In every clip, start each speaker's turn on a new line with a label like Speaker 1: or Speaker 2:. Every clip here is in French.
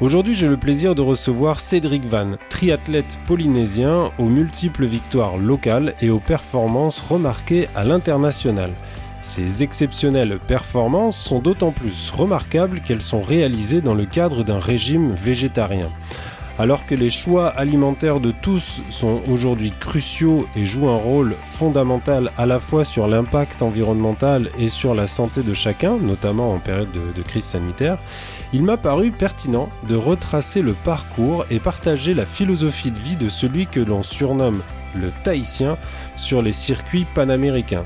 Speaker 1: Aujourd'hui, j'ai le plaisir de recevoir Cédric Van, triathlète polynésien aux multiples victoires locales et aux performances remarquées à l'international. Ces exceptionnelles performances sont d'autant plus remarquables qu'elles sont réalisées dans le cadre d'un régime végétarien. Alors que les choix alimentaires de tous sont aujourd'hui cruciaux et jouent un rôle fondamental à la fois sur l'impact environnemental et sur la santé de chacun, notamment en période de, de crise sanitaire, il m'a paru pertinent de retracer le parcours et partager la philosophie de vie de celui que l'on surnomme le Tahitien sur les circuits panaméricains.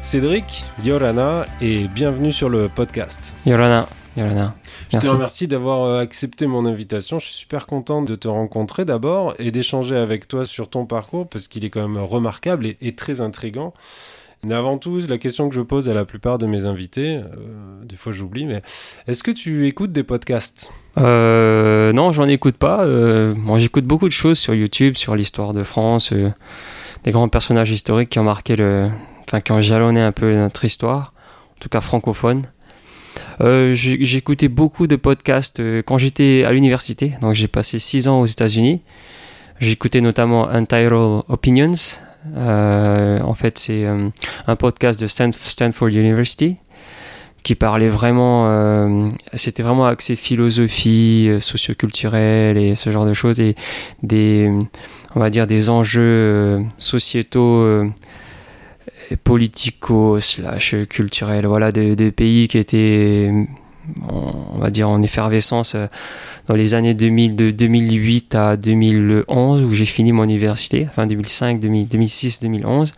Speaker 1: Cédric, Yorana, et bienvenue sur le podcast.
Speaker 2: Yorana. Yorana.
Speaker 1: Je te remercie d'avoir euh, accepté mon invitation. Je suis super content de te rencontrer d'abord et d'échanger avec toi sur ton parcours parce qu'il est quand même remarquable et, et très intrigant. Mais avant tout, la question que je pose à la plupart de mes invités, euh, des fois j'oublie, mais est-ce que tu écoutes des podcasts?
Speaker 2: Euh, Non, j'en écoute pas. Euh, bon, j'écoute beaucoup de choses sur YouTube, sur l'histoire de France, euh, des grands personnages historiques qui ont marqué le, enfin qui ont jalonné un peu notre histoire, en tout cas francophone. Euh, J'écoutais beaucoup de podcasts euh, quand j'étais à l'université, donc j'ai passé six ans aux États-Unis. J'écoutais notamment Untitled Opinions. Euh, en fait, c'est euh, un podcast de Stanf Stanford University qui parlait vraiment, euh, c'était vraiment axé philosophie, euh, socioculturelle et ce genre de choses et des, on va dire des enjeux euh, sociétaux politico slash culturels. Voilà de, de, pays qui étaient on va dire en effervescence euh, dans les années 2000 de 2008 à 2011 où j'ai fini mon université enfin 2005 2000, 2006 2011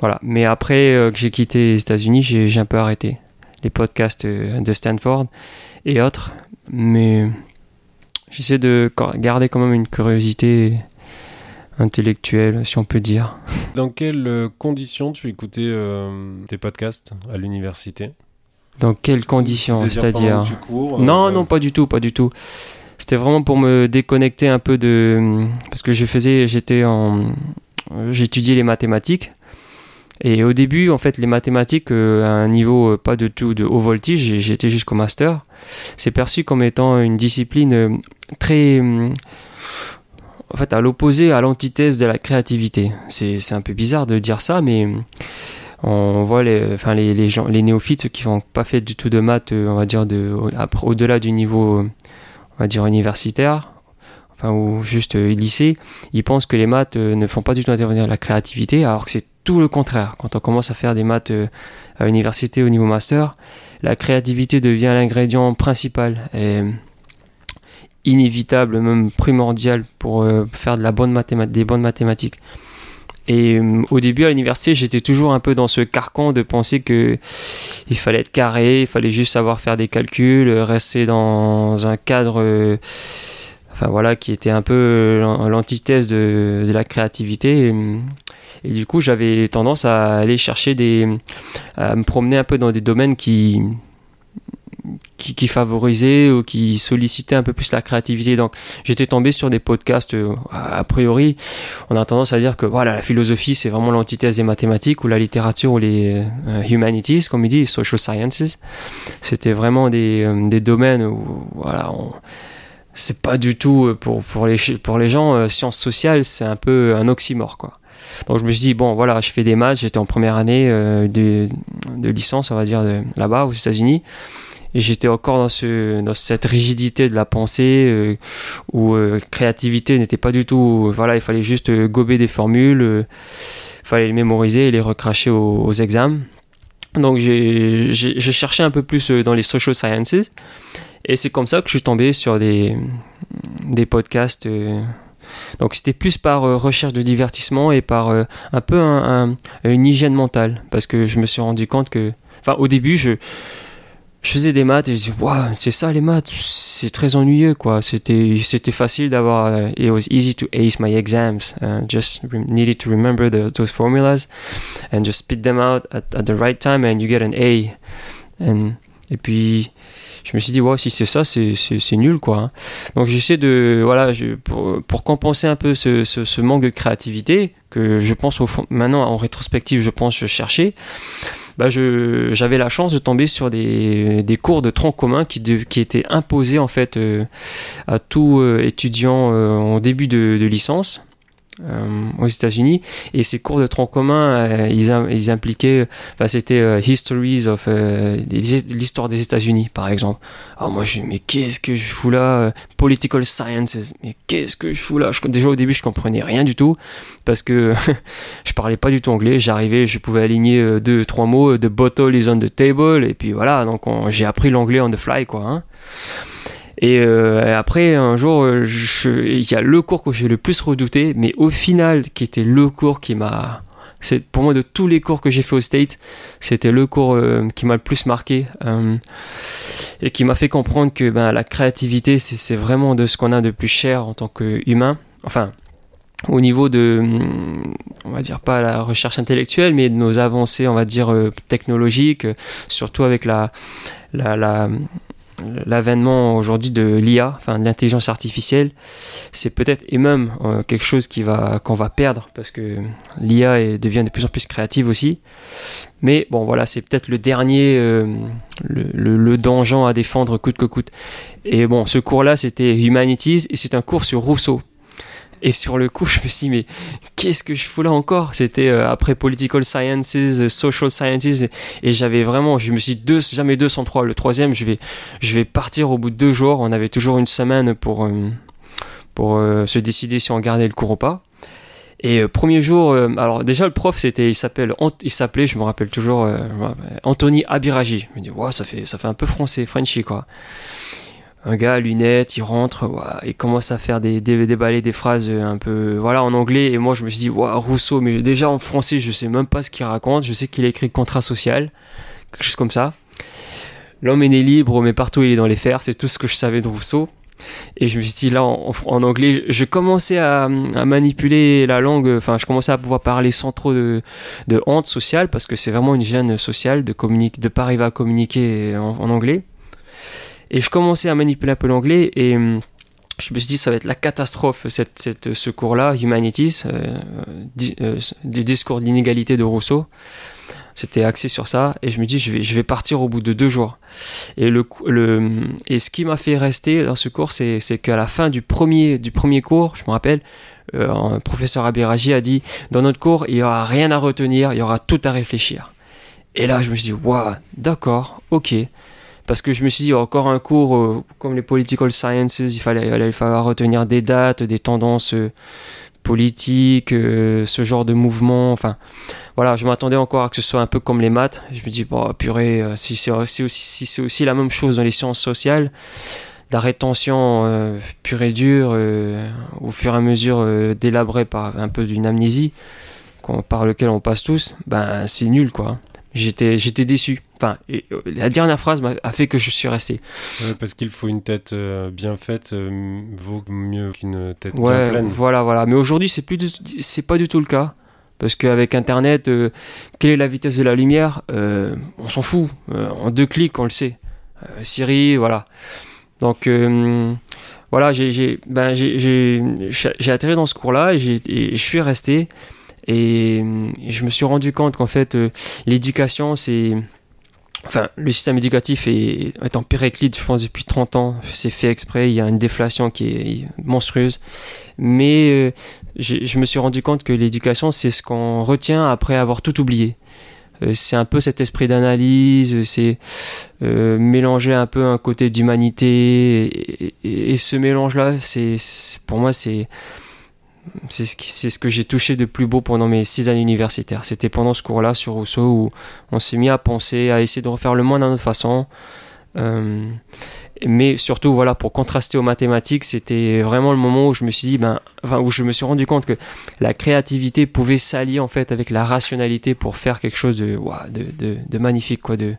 Speaker 2: voilà. Mais après euh, que j'ai quitté les États-Unis j'ai un peu arrêté les podcasts euh, de Stanford et autres. Mais j'essaie de garder quand même une curiosité intellectuelle, si on peut dire.
Speaker 1: Dans quelles conditions tu écoutais tes podcasts à l'université?
Speaker 2: Dans quelles conditions C'est-à-dire
Speaker 1: cours,
Speaker 2: Non,
Speaker 1: euh,
Speaker 2: non, pas du tout, pas du tout. C'était vraiment pour me déconnecter un peu de parce que je faisais, j'étais en, j'étudiais les mathématiques. Et au début, en fait, les mathématiques, euh, à un niveau euh, pas de tout de haut voltige, j'étais jusqu'au master, c'est perçu comme étant une discipline euh, très en fait, à l'opposé, à l'antithèse de la créativité. C'est un peu bizarre de dire ça, mais on voit les, enfin les, gens, les néophytes, qui n'ont pas fait du tout de maths, on va dire, de, au-delà du niveau, universitaire, enfin, ou juste lycée, ils pensent que les maths ne font pas du tout intervenir la créativité, alors que c'est tout le contraire. Quand on commence à faire des maths à l'université au niveau master, la créativité devient l'ingrédient principal. Et, inévitable, même primordial pour euh, faire de la bonne des bonnes mathématiques. Et euh, au début à l'université, j'étais toujours un peu dans ce carcan de penser que il fallait être carré, il fallait juste savoir faire des calculs, rester dans un cadre, euh, enfin voilà, qui était un peu l'antithèse de, la créativité. Et du coup, j'avais tendance à aller chercher des, à me promener un peu dans des domaines qui qui, qui, favorisait ou qui sollicitait un peu plus la créativité. Donc j'étais tombé sur des podcasts, euh, a priori, on a tendance à dire que voilà, la philosophie c'est vraiment l'antithèse des mathématiques ou la littérature ou les euh, humanities, comme il dit, social sciences. C'était vraiment des, euh, des domaines où voilà, on, c'est pas du tout pour, pour, les, pour les gens, sciences sociales, c'est un peu un oxymore quoi. Donc je me suis dit, bon voilà, je fais des maths, j'étais en première année de, de licence, on va dire, là-bas aux États-Unis et j'étais encore dans, ce, dans cette rigidité de la pensée euh, où euh, créativité n'était pas du tout voilà il fallait juste euh, gober des formules il fallait les mémoriser et les recracher aux, examens. Donc j'ai cherché un peu plus dans les social sciences. Et c'est comme ça que je suis tombé sur des, des podcasts donc c'était plus par recherche de divertissement et par un peu un, un, une hygiène mentale. Parce que je me suis rendu compte que enfin au début je je faisais des maths et je dis waouh c'est ça les maths c'est très ennuyeux quoi. C'était c'était facile d'avoir. Uh, it was easy to ace my exams. Uh, just needed to remember the, those formulas and just spit them out at, at, the right time and you get an A. And, et puis je me suis dit ouais si c'est ça c'est, c'est, nul quoi hein. donc j'essaie de voilà je, pour, pour, compenser un peu ce, ce, ce, manque de créativité que je pense au fond maintenant en rétrospective je pense je cherchais bah j'avais la chance de tomber sur des, des cours de tronc commun qui, qui étaient imposés en fait euh, à tout euh, étudiant euh, en début de, de licence aux États-Unis. Et ces cours de tronc commun euh, ils, impliquaient enfin, c'était euh, histories of l'histoire des États-Unis par exemple. Alors moi je mais qu'est-ce que je fous là political sciences mais qu'est-ce que je fous là? Je, déjà au début je comprenais rien du tout parce que je parlais pas du tout anglais. J'arrivais je pouvais aligner deux trois mots de bottle is on the table et puis voilà donc j'ai appris l'anglais on the fly quoi hein. Euh, et après, un jour, euh, il y a le cours que j'ai le plus redouté, mais au final, qui était le cours qui m'a. C'est pour moi de tous les cours que j'ai fait aux States, c'était le cours euh, qui m'a le plus marqué et qui m'a fait comprendre que ben, la créativité, c'est vraiment de ce qu'on a de plus cher en tant qu'humain. Enfin, au niveau de, on va dire pas la recherche intellectuelle, mais de nos avancées, on va dire technologiques, surtout avec la, la, l'avènement aujourd'hui de l'IA, enfin de l'intelligence artificielle, c'est peut-être et même euh, quelque chose qu'on va perdre parce que l'IA devient de plus en plus créative aussi. Mais bon voilà, c'est peut-être le dernier euh, le, le, donjon à défendre coûte que coûte. Et bon, ce cours-là, c'était Humanities et c'est un cours sur Rousseau. Et sur le coup, je me suis dit, mais qu'est-ce que je fous là encore? C'était euh, après Political Sciences, euh, Social Sciences, et, j'avais vraiment, je me suis dit, deux, jamais 203. Le troisième, je vais, je vais partir au bout de deux jours. On avait toujours une semaine pour, euh, pour se décider si on gardait le cours ou pas. Et premier jour, alors déjà le prof c'était, il s'appelle, il s'appelait, je me rappelle toujours, Anthony Abiraji. Je me dis, ouais, ça fait, ça fait un peu français, Frenchy quoi un gars à lunettes, il rentre, il commence à faire des, des déballer des phrases un peu voilà en anglais et moi je me suis dit Rousseau mais déjà en français je sais même pas ce qu'il raconte, je sais qu'il a écrit contrat social, quelque chose comme ça. L'homme est né libre mais partout il est dans les fers, c'est tout ce que je savais de Rousseau. Et je me suis dit là en, anglais, je commençais à, manipuler la langue, enfin je commençais à pouvoir parler sans trop de, de honte sociale parce que c'est vraiment une gêne sociale de communiquer, de pas arriver à communiquer en anglais. Et je commençais à manipuler un peu l'anglais et hum, je me suis dit ça va être la catastrophe cette, ce cours-là, Humanities, euh, euh, des discours de l'inégalité de Rousseau. C'était axé sur ça et je me dis je vais je vais partir au bout de deux jours. Et le, le et ce qui m'a fait rester dans ce cours c'est c'est qu'à la fin du premier du premier cours, je me rappelle, euh, un professeur Abiraji a dit dans notre cours il y aura rien à retenir, il y aura tout à réfléchir. Et là je me suis dit waouh d'accord ok parce que je me suis dit encore un cours euh, comme les political sciences, il fallait, il falloir retenir des dates, des tendances euh, politiques, euh, ce genre de mouvement. Enfin, voilà, je m'attendais encore à que ce soit un peu comme les maths. Je me dis bon, purée, si c'est aussi, si c'est aussi la même chose dans les sciences sociales, la rétention pure et dure, au fur et à mesure délabrée par un peu d'une amnésie, par lequel on passe tous, ben c'est nul quoi. J'étais, j'étais déçu. Enfin, euh, la dernière phrase a fait que je suis resté.
Speaker 1: parce qu'il faut une tête euh, bien faite euh, vaut mieux qu'une tête bien pleine.
Speaker 2: Voilà, voilà. Mais aujourd'hui, c'est plus, c'est pas du tout le cas. Parce qu'avec Internet, quelle est la vitesse de la lumière On s'en fout. en deux clics, on le sait. Siri, voilà. Donc voilà, j'ai, ben, j'ai, atterri dans ce cours-là et, et je suis resté. Et, je me suis rendu compte qu'en fait, l'éducation, c'est. Enfin, le système éducatif est, est, en périclite, je pense, depuis 30 ans. C'est fait exprès, il y a une déflation qui est monstrueuse. Mais euh, je me suis rendu compte que l'éducation, c'est ce qu'on retient après avoir tout oublié. Euh, c'est un peu cet esprit d'analyse, c'est mélanger un peu un côté d'humanité. Et, et, ce mélange-là, c'est pour moi, c'est c'est ce, c'est ce que j'ai touché de plus beau pendant mes six années universitaires. C'était pendant ce cours-là sur Rousseau où on s'est mis à penser, à essayer de refaire le monde d'une autre façon. Euh, mais surtout, voilà, pour contraster aux mathématiques, c'était vraiment le moment où je me suis dit, ben, enfin, où je me suis rendu compte que la créativité pouvait s'allier en fait avec la rationalité pour faire quelque chose de, de, de, magnifique, quoi, de,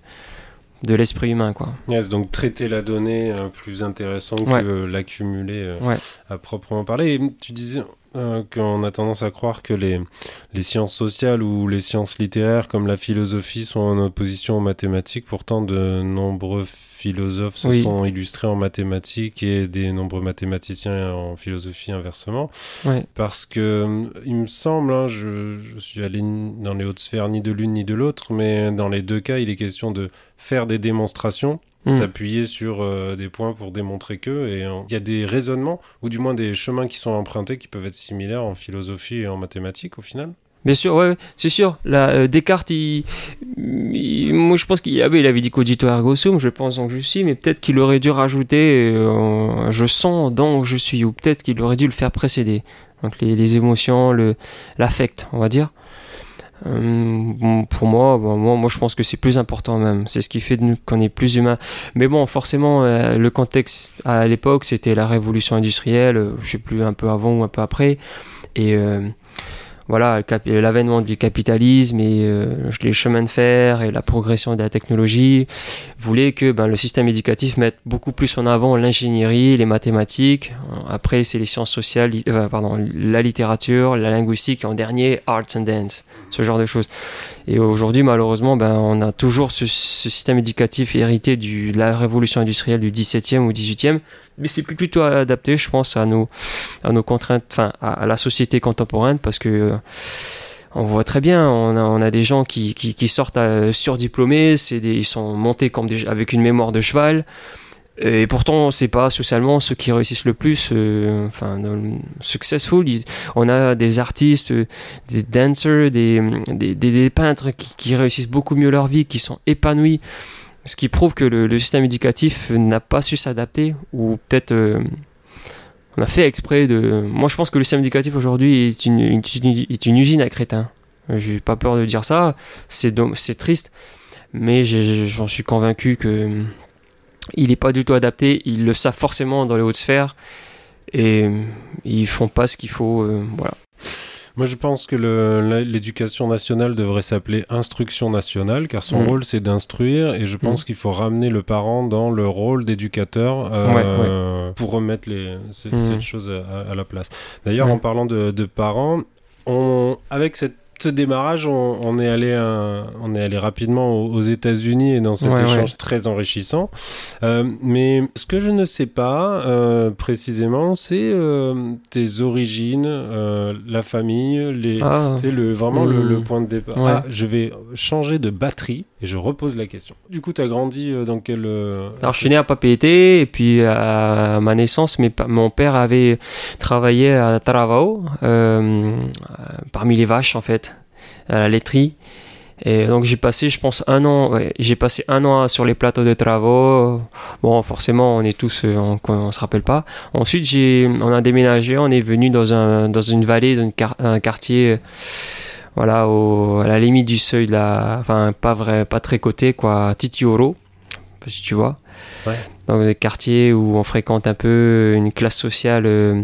Speaker 2: de l'esprit humain, quoi.
Speaker 1: Yes, donc traiter la donnée euh, plus intéressant
Speaker 2: Ouais.
Speaker 1: que l'accumuler euh,
Speaker 2: Ouais.
Speaker 1: à proprement parler. Et tu disais euh, qu'on a tendance à croire que les, les sciences sociales ou les sciences littéraires comme la philosophie sont en opposition aux mathématiques. Pourtant, de nombreux philosophes se
Speaker 2: Oui.
Speaker 1: sont illustrés en mathématiques et des nombreux mathématiciens en philosophie inversement. Parce que, euh, il me semble, hein, je, je suis allé dans les hautes sphères ni de l'une ni de l'autre, mais dans les deux cas, il est question de faire des démonstrations,
Speaker 2: Mm.
Speaker 1: s'appuyer sur euh, des points pour démontrer que, et euh, il y a des raisonnements, ou du moins des chemins qui sont empruntés qui peuvent être similaires en philosophie et en mathématiques au final?
Speaker 2: Bien sûr, ouais, ouais, c'est sûr. Là, euh, Descartes, il, il- moi je pense qu'il avait, il avait dit cogito ergo sum, je pense donc je suis, mais peut-être qu'il aurait dû rajouter euh, je sens donc je suis, ou peut-être qu'il aurait dû le faire précéder. Donc les, les émotions, le, l'affect, on va dire. Euh, pour moi, bon, moi, moi je pense que c'est plus important même. C'est ce qui fait qu'on est plus humain. Mais bon, forcément, euh, le contexte à l'époque, c'était la révolution industrielle, euh, je sais plus un peu avant ou un peu après, et voilà, cap- l'avènement du capitalisme et euh, les chemins de fer et la progression de la technologie voulaient que ben, le système éducatif mette beaucoup plus en avant l'ingénierie, les mathématiques. Après, c'est les sciences sociales, euh, pardon, la littérature, la linguistique et en dernier, arts and dance, ce genre de choses. Et aujourd'hui, malheureusement, ben, on a toujours ce, système éducatif hérité du, de la révolution industrielle du 17e ou 18e, mais c'est plutôt adapté, je pense, à nos, à nos contraintes, enfin, à, la société contemporaine, parce que euh, on voit très bien, on a, des gens qui, sortent euh, surdiplômés, ils sont montés comme avec une mémoire de cheval, et pourtant, c'est pas socialement ceux qui réussissent le plus, euh, enfin, successful. on a des artistes, euh, des dancers, des, peintres qui, réussissent beaucoup mieux leur vie, qui sont épanouis. Ce qui prouve que le, système éducatif n'a pas su s'adapter, ou peut-être on a fait exprès de. Moi, je pense que le système éducatif aujourd'hui est une, est une usine à crétins. J'ai pas peur de dire ça. C'est c'est triste, mais j'en suis convaincu que il n'est pas du tout adapté. Ils le savent forcément dans les hautes sphères et ils font pas ce qu'il faut. euh, voilà.
Speaker 1: Moi, je pense que l'éducation nationale devrait s'appeler instruction nationale, car son
Speaker 2: Mm.
Speaker 1: rôle, c'est d'instruire, et je pense qu'il faut ramener le parent dans le rôle d'éducateur euh, pour remettre les, ces-
Speaker 2: Mm.
Speaker 1: cette chose à, à la place. D'ailleurs, en parlant de, de parents, on, avec cette ce démarrage, on, on est allé, un- on est allé rapidement aux, aux États-Unis et dans cet
Speaker 2: Ouais,
Speaker 1: échange
Speaker 2: ouais.
Speaker 1: très enrichissant. Euh, mais ce que je ne sais pas euh, précisément, c'est euh, tes origines, euh, la famille, les,
Speaker 2: Ah.
Speaker 1: le, vraiment le,
Speaker 2: Hmm.
Speaker 1: le point de départ.
Speaker 2: Ouais.
Speaker 1: Ah, je vais changer de batterie et je repose la question. Du coup, tu as grandi euh, dans quel. euh,
Speaker 2: Alors je suis né à Papeete et puis à ma naissance, mes mon père avait travaillé à Taravao, euh, euh, parmi les vaches en fait, à la laiterie. Et donc j'ai passé, je pense, un an. ouais, j'ai passé un an sur les plateaux de travaux. Bon, forcément, on est tous, euh, on, on se rappelle pas. Ensuite, j'ai, on a déménagé, on est venu dans un, dans une vallée, dans une un quartier, voilà, au, à la limite du seuil de la, enfin pas vrai, pas très côté quoi, Titioro, si tu vois.
Speaker 1: Ouais.
Speaker 2: Dans des quartiers où on fréquente un peu une classe sociale. euh,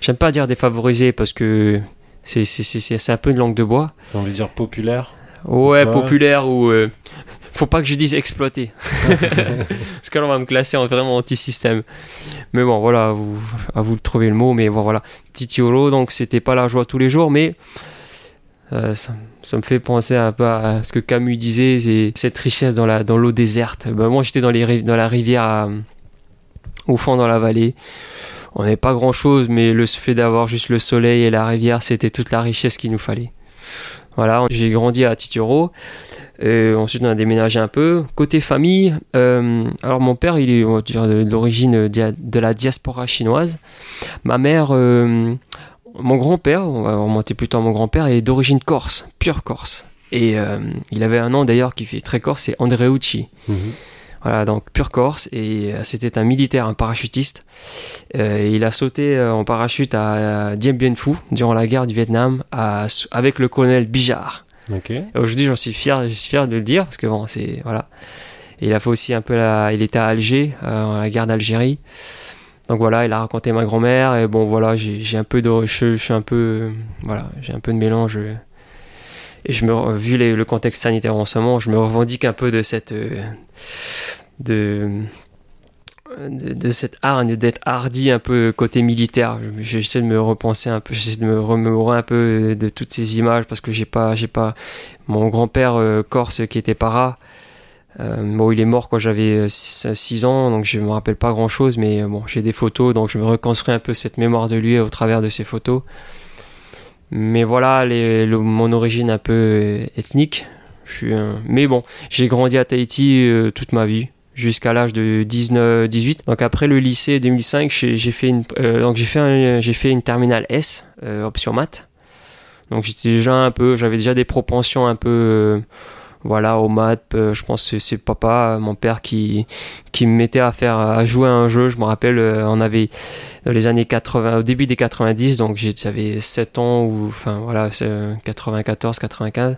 Speaker 2: J'aime pas dire défavorisée parce que c'est c'est- c'est- c'est- c'est un peu une langue de bois.
Speaker 1: J'ai envie de dire populaire.
Speaker 2: Ouais,
Speaker 1: Ouais.
Speaker 2: populaire ou. euh, faut pas que je dise exploité. Parce que là, on va me classer en vraiment anti-système. Mais bon, voilà, à vous, à vous de trouver le mot. Mais bon, voilà. Titioro, donc c'était pas la joie tous les jours, mais. euh, ça, ça me fait penser un peu à ce que Camus disait, c'est cette richesse dans la dans l'eau déserte. Ben, moi, j'étais dans les dans la rivière à- au fond dans la vallée. On n'avait pas grand chose, mais le fait d'avoir juste le soleil et la rivière, c'était toute la richesse qu'il nous fallait. Voilà, j'ai grandi à Titioro. Et ensuite, on a déménagé un peu. Côté famille, euh, alors mon père, il est on va dire, de- de la diaspora chinoise. Ma mère, euh, mon grand-père, on va remonter plutôt à mon grand-père, est d'origine corse, pure corse. Et euh, il avait un nom d'ailleurs qui fait très corse, c'est Andreucci. Voilà, donc pure Corse, et euh, c'était un militaire, un parachutiste. Euh, il a sauté euh, en parachute à, Dien Bien Phu durant la guerre du Vietnam à- avec le colonel Bijard.
Speaker 1: Ok.
Speaker 2: Et Aujourd'hui, j'en suis fier, je suis fier de le dire parce que bon, c'est voilà. Et il a fait aussi un peu la, il était à Alger, euh, la guerre d'Algérie. Donc voilà, il a raconté ma grand-mère et bon voilà, j'ai un peu de, je, je suis un peu, euh, voilà, j'ai un peu de mélange. Euh. et je me, vu le contexte sanitaire en ce moment, je me revendique un peu de cette, de, de, cette hargne, d'être hardi un peu côté militaire. J'essaie de me repenser un peu, j'essaie de me remémorer un peu de toutes ces images parce que j'ai pas, j'ai pas mon grand-père euh, corse qui était para. Euh, bon, il est mort quand j'avais 6 ans, donc je me rappelle pas grand chose, mais bon, j'ai des photos, donc je me reconstruis un peu cette mémoire de lui au travers de ces photos. Mais voilà, mon origine un peu ethnique. Je suis, mais bon, j'ai grandi à Tahiti euh, toute ma vie jusqu'à l'âge de 19, 18. Donc après le lycée 2005, j'ai fait une, euh, donc j'ai fait j'ai fait une terminale S, euh, option maths. Donc j'étais déjà un peu, j'avais déjà des propensions un peu euh, voilà, au maths, euh, je pense que c'est papa, mon père qui, qui me mettait à faire, à jouer à un jeu. Je me rappelle, euh, on avait dans les années 80, au début des 90, donc j'avais 7 ans ou, enfin voilà, 94, 95.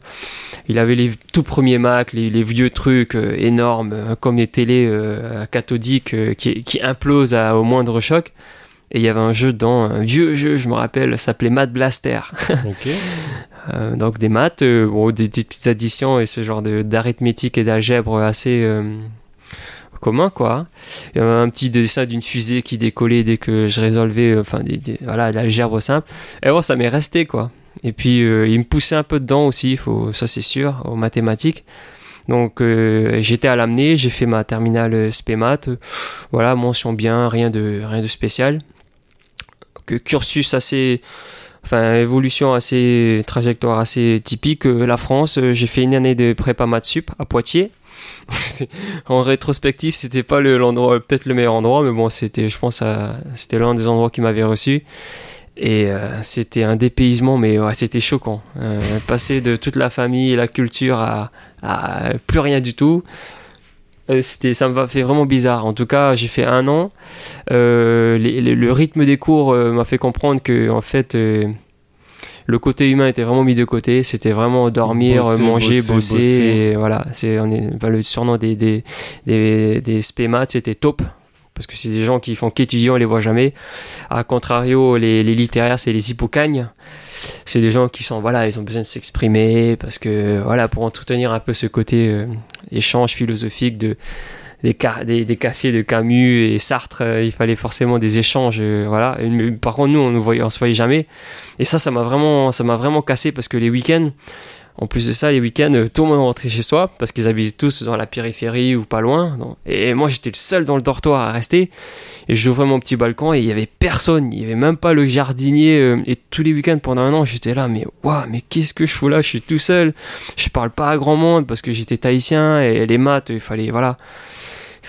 Speaker 2: Il avait les tout premiers Mac, les, vieux trucs euh, énormes, comme les télés cathodiques qui, qui implosent au moindre choc. Et il y avait un jeu dedans, un vieux jeu, je me rappelle, s'appelait Mad Blaster. Euh, donc des maths, euh, bon, des, petites additions et ce genre d'arithmétique et d'algèbre assez euh, commun quoi. Il y avait un petit dessin d'une fusée qui décollait dès que je résolvais, enfin voilà, l'algèbre simple. Et bon, ça m'est resté quoi. Et puis il me poussait un peu dedans aussi, faut, ça c'est sûr, aux mathématiques. Donc j'étais à l'amener, j'ai fait ma terminale SPMAT, voilà, mention bien, rien de, rien de spécial. Cursus assez enfin évolution assez trajectoire assez typique euh, la France euh, j'ai fait une année de prépa maths sup à Poitiers. En rétrospective c'était pas l'endroit peut-être le meilleur endroit mais bon c'était je pense c'était l'un des endroits qui m'avait reçu. Et euh, c'était un dépaysement mais c'était choquant. Passer de toute la famille et la culture à, plus rien du tout c'était ça m'a fait vraiment bizarre en tout cas j'ai fait un an le rythme des cours m'a fait comprendre que en fait le côté humain était vraiment mis de côté. C'était vraiment dormir, manger, bosser. voilà, c'est on est le surnom des des des, des c'était top parce que c'est des gens qui font qu'étudier, on les voit jamais. A contrario, les, les littéraires, c'est les hippocagnes. C'est des gens qui sont, voilà, ils ont besoin de s'exprimer parce que, voilà, pour entretenir un peu ce côté euh, échange philosophique de, des, cafés de Camus et Sartre, euh, il fallait forcément des échanges. Euh, voilà. par contre, nous, on ne se voyait jamais. Et ça, ça m'a vraiment, ça m'a vraiment cassé parce que les week-ends, en plus de ça, les week-ends, euh, tout le monde rentrait chez soi parce qu'ils habitaient tous dans la périphérie ou pas loin. Et moi, j'étais le seul dans le dortoir à rester. Et j'ouvrais mon petit balcon et il y avait personne. Il y avait même pas le jardinier. Et tous les week-ends pendant un an, j'étais là, mais waouh, mais qu'est-ce que je fous là? Je suis tout seul. Je parle pas à grand monde parce que j'étais tahitien et les maths, il fallait, voilà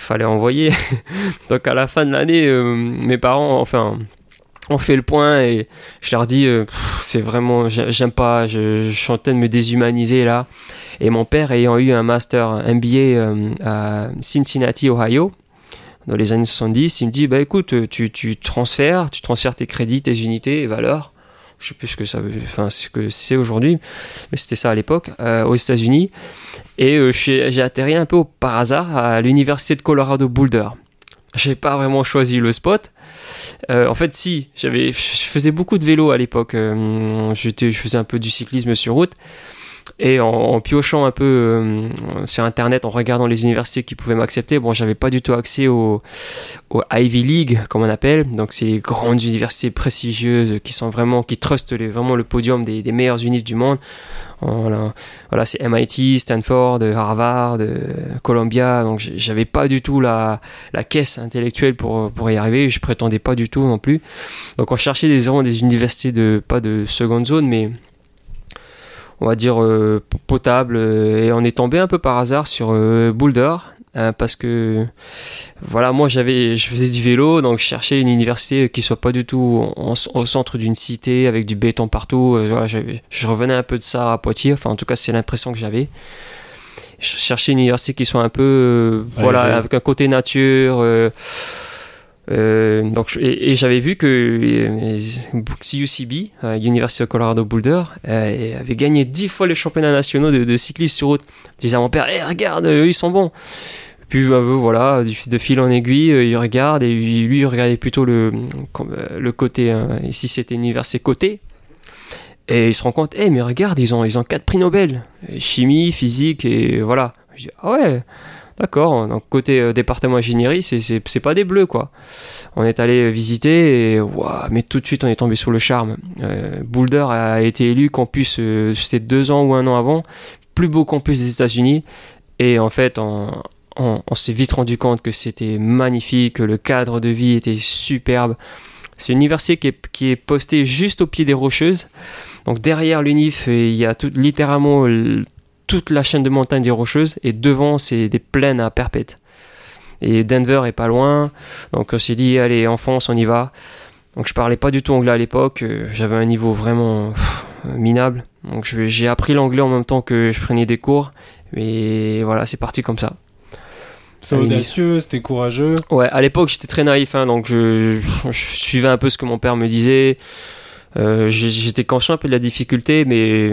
Speaker 2: il fallait envoyer. Donc à la fin de l'année, euh, mes parents, enfin, on fait le point et je leur dis, euh, c'est vraiment, j'aime pas, je, suis en train de me déshumaniser là. Et mon père ayant eu un master MBA euh, à Cincinnati, Ohio, dans les années 70, il me dit, bah écoute, tu, tu transfères, tu transfères tes crédits, tes unités et valeurs je sais plus ce que ça veut, enfin ce que c'est aujourd'hui, mais c'était ça à l'époque, aux États-Unis. Et euh, j'ai atterri un peu par hasard à l'université de Colorado Boulder. J'ai pas vraiment choisi le spot. Euh, en fait, si, j'avais, je faisais beaucoup de vélo à l'époque. Euh, je faisais un peu du cyclisme sur route. Et en, piochant un peu euh, sur internet, en regardant les universités qui pouvaient m'accepter, bon, j'avais pas du tout accès au, Ivy League, comme on appelle. Donc, c'est les grandes universités prestigieuses qui sont vraiment, qui trustent vraiment le podium des, meilleures unités du monde. Voilà, c'est MIT, Stanford, Harvard, Columbia. Donc, j'avais pas du tout la, la caisse intellectuelle pour, pour y arriver. Je prétendais pas du tout non plus. Donc, on cherchait des, des universités de, pas de seconde zone, mais on va dire euh, potable euh, et on est tombé un peu par hasard sur euh, Boulder hein, parce que voilà moi j'avais je faisais du vélo donc je cherchais une université qui soit pas du tout au centre d'une cité avec du béton partout voilà, je revenais un peu de ça à Poitiers enfin en tout cas c'est l'impression que j'avais. Je cherchais une université qui soit un peu voilà avec un côté nature euh, donc, et, j'avais vu que euh, CUCB, euh, University of Colorado Boulder, avait gagné 10 fois les championnats nationaux de, cyclisme sur route. Je disais à mon père, hey, regarde, ils sont bons. Puis voilà, de fil en aiguille, il regarde et lui il regardait plutôt le, côté, ici c'était une université côté. Et il se rend compte, eh mais regarde, ils ont, ils ont quatre prix Nobel, chimie, physique et voilà. Je dis, ah ouais, d'accord. Donc côté euh, département ingénierie, c'est, pas des bleus quoi. On est allé visiter et mais tout de suite on est tombé sur le charme. Euh, Boulder a été élu campus, euh, c'était deux ans ou un an avant, plus beau campus des États-Unis. Et en fait, on, s'est vite rendu compte que c'était magnifique, que le cadre de vie était superbe. C'est une université qui est, qui est postée juste au pied des Rocheuses. Donc derrière l'UNIF, il y a tout, littéralement toute la chaîne de montagnes des Rocheuses et devant, c'est des plaines à perpète. Et Denver est pas loin. Donc on s'est dit, allez, en France, on y va. Donc je parlais pas du tout anglais à l'époque. euh, J'avais un niveau vraiment pff, minable. Donc j'ai appris l'anglais en même temps que je prenais des cours. Et voilà, c'est parti comme ça.
Speaker 1: C'est audacieux, c'était courageux.
Speaker 2: Ouais, à l'époque j'étais très naïf, hein, donc je, je- je suivais un peu ce que mon père me disait. Euh, j'étais conscient un peu de la difficulté, mais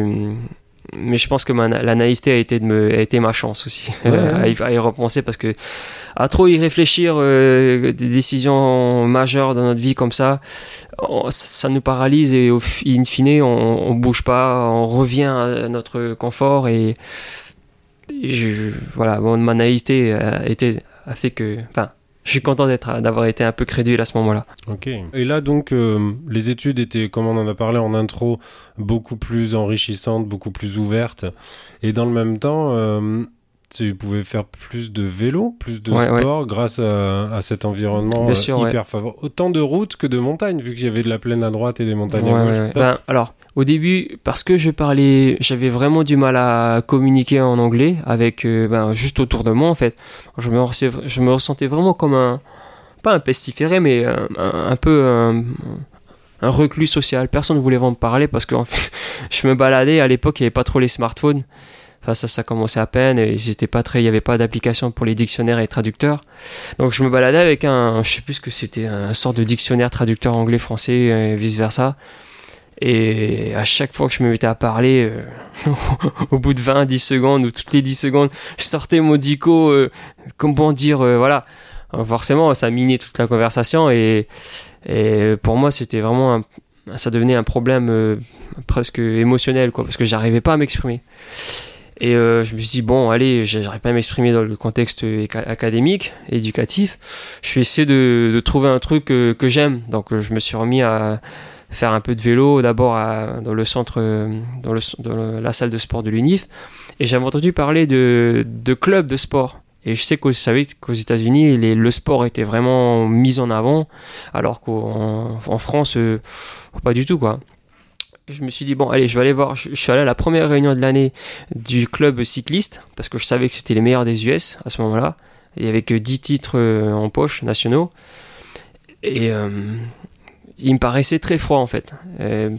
Speaker 2: mais je pense que ma la naïveté a été de me, a été ma chance aussi.
Speaker 1: Ouais,
Speaker 2: à, y, à y repenser parce que à trop y réfléchir euh, des décisions majeures dans notre vie comme ça, on- ça, nous paralyse et au in fine on, on bouge pas, on revient à notre confort et, et je, voilà, bon, ma naïveté a, été, a fait que, enfin, je suis content d'être, d'avoir été un peu crédule à ce moment-là.
Speaker 1: Ok. Et là, donc, euh, les études étaient, comme on en a parlé en intro, beaucoup plus enrichissantes, beaucoup plus ouvertes. Et dans le même temps, euh, tu pouvais faire plus de vélo, plus de
Speaker 2: Ouais,
Speaker 1: sport grâce à, à cet environnement euh,
Speaker 2: ouais.
Speaker 1: hyper favorable. Autant de routes que de montagnes, vu qu'il y avait de la plaine à droite et des montagnes à gauche.
Speaker 2: Ben, alors, au début, parce que je parlais, j'avais vraiment du mal à communiquer en anglais avec, euh, ben, juste autour de moi en fait. Je me, je ressentais vraiment comme un, pas un pestiféré, mais un, peu un, reclus social. Personne ne voulait vraiment me parler parce que je me baladais. À l'époque, il n'y avait pas trop les smartphones. Enfin, ça, ça commençait à peine ils étaient pas très, il n'y avait pas d'application pour les dictionnaires et traducteurs. Donc, je me baladais avec un, je sais plus ce que c'était, un sorte de dictionnaire traducteur anglais-français et vice versa. Et à chaque fois que je me mettais à parler, euh, au bout de 20, 10 secondes ou toutes les 10 secondes, je sortais mon dico, euh, comment dire, euh, voilà. Alors forcément, ça minait toute la conversation et, et pour moi, c'était vraiment un- ça devenait un problème euh, presque émotionnel, quoi, parce que j'arrivais pas à m'exprimer. Et euh, je me suis dit, bon, allez, j'arrive pas à m'exprimer dans le contexte académique, éducatif. Je vais essayer de, de trouver un truc euh, que j'aime. Donc, euh, je me suis remis à faire un peu de vélo, d'abord dans le centre, euh, dans, le, la salle de sport de l'UNIF. Et j'avais entendu parler de, de clubs de sport. Et je sais que vous savez qu'aux États-Unis, le sport était vraiment mis en avant, alors qu'en en France, euh, pas du tout, quoi. Je me suis dit, bon, allez, je vais aller voir. Je, suis allé à la première réunion de l'année du club cycliste, parce que je savais que c'était les meilleurs des US à ce moment-là. Il y avait que 10 titres euh, en poche nationaux. Et il me paraissait très froid, en fait. Euh,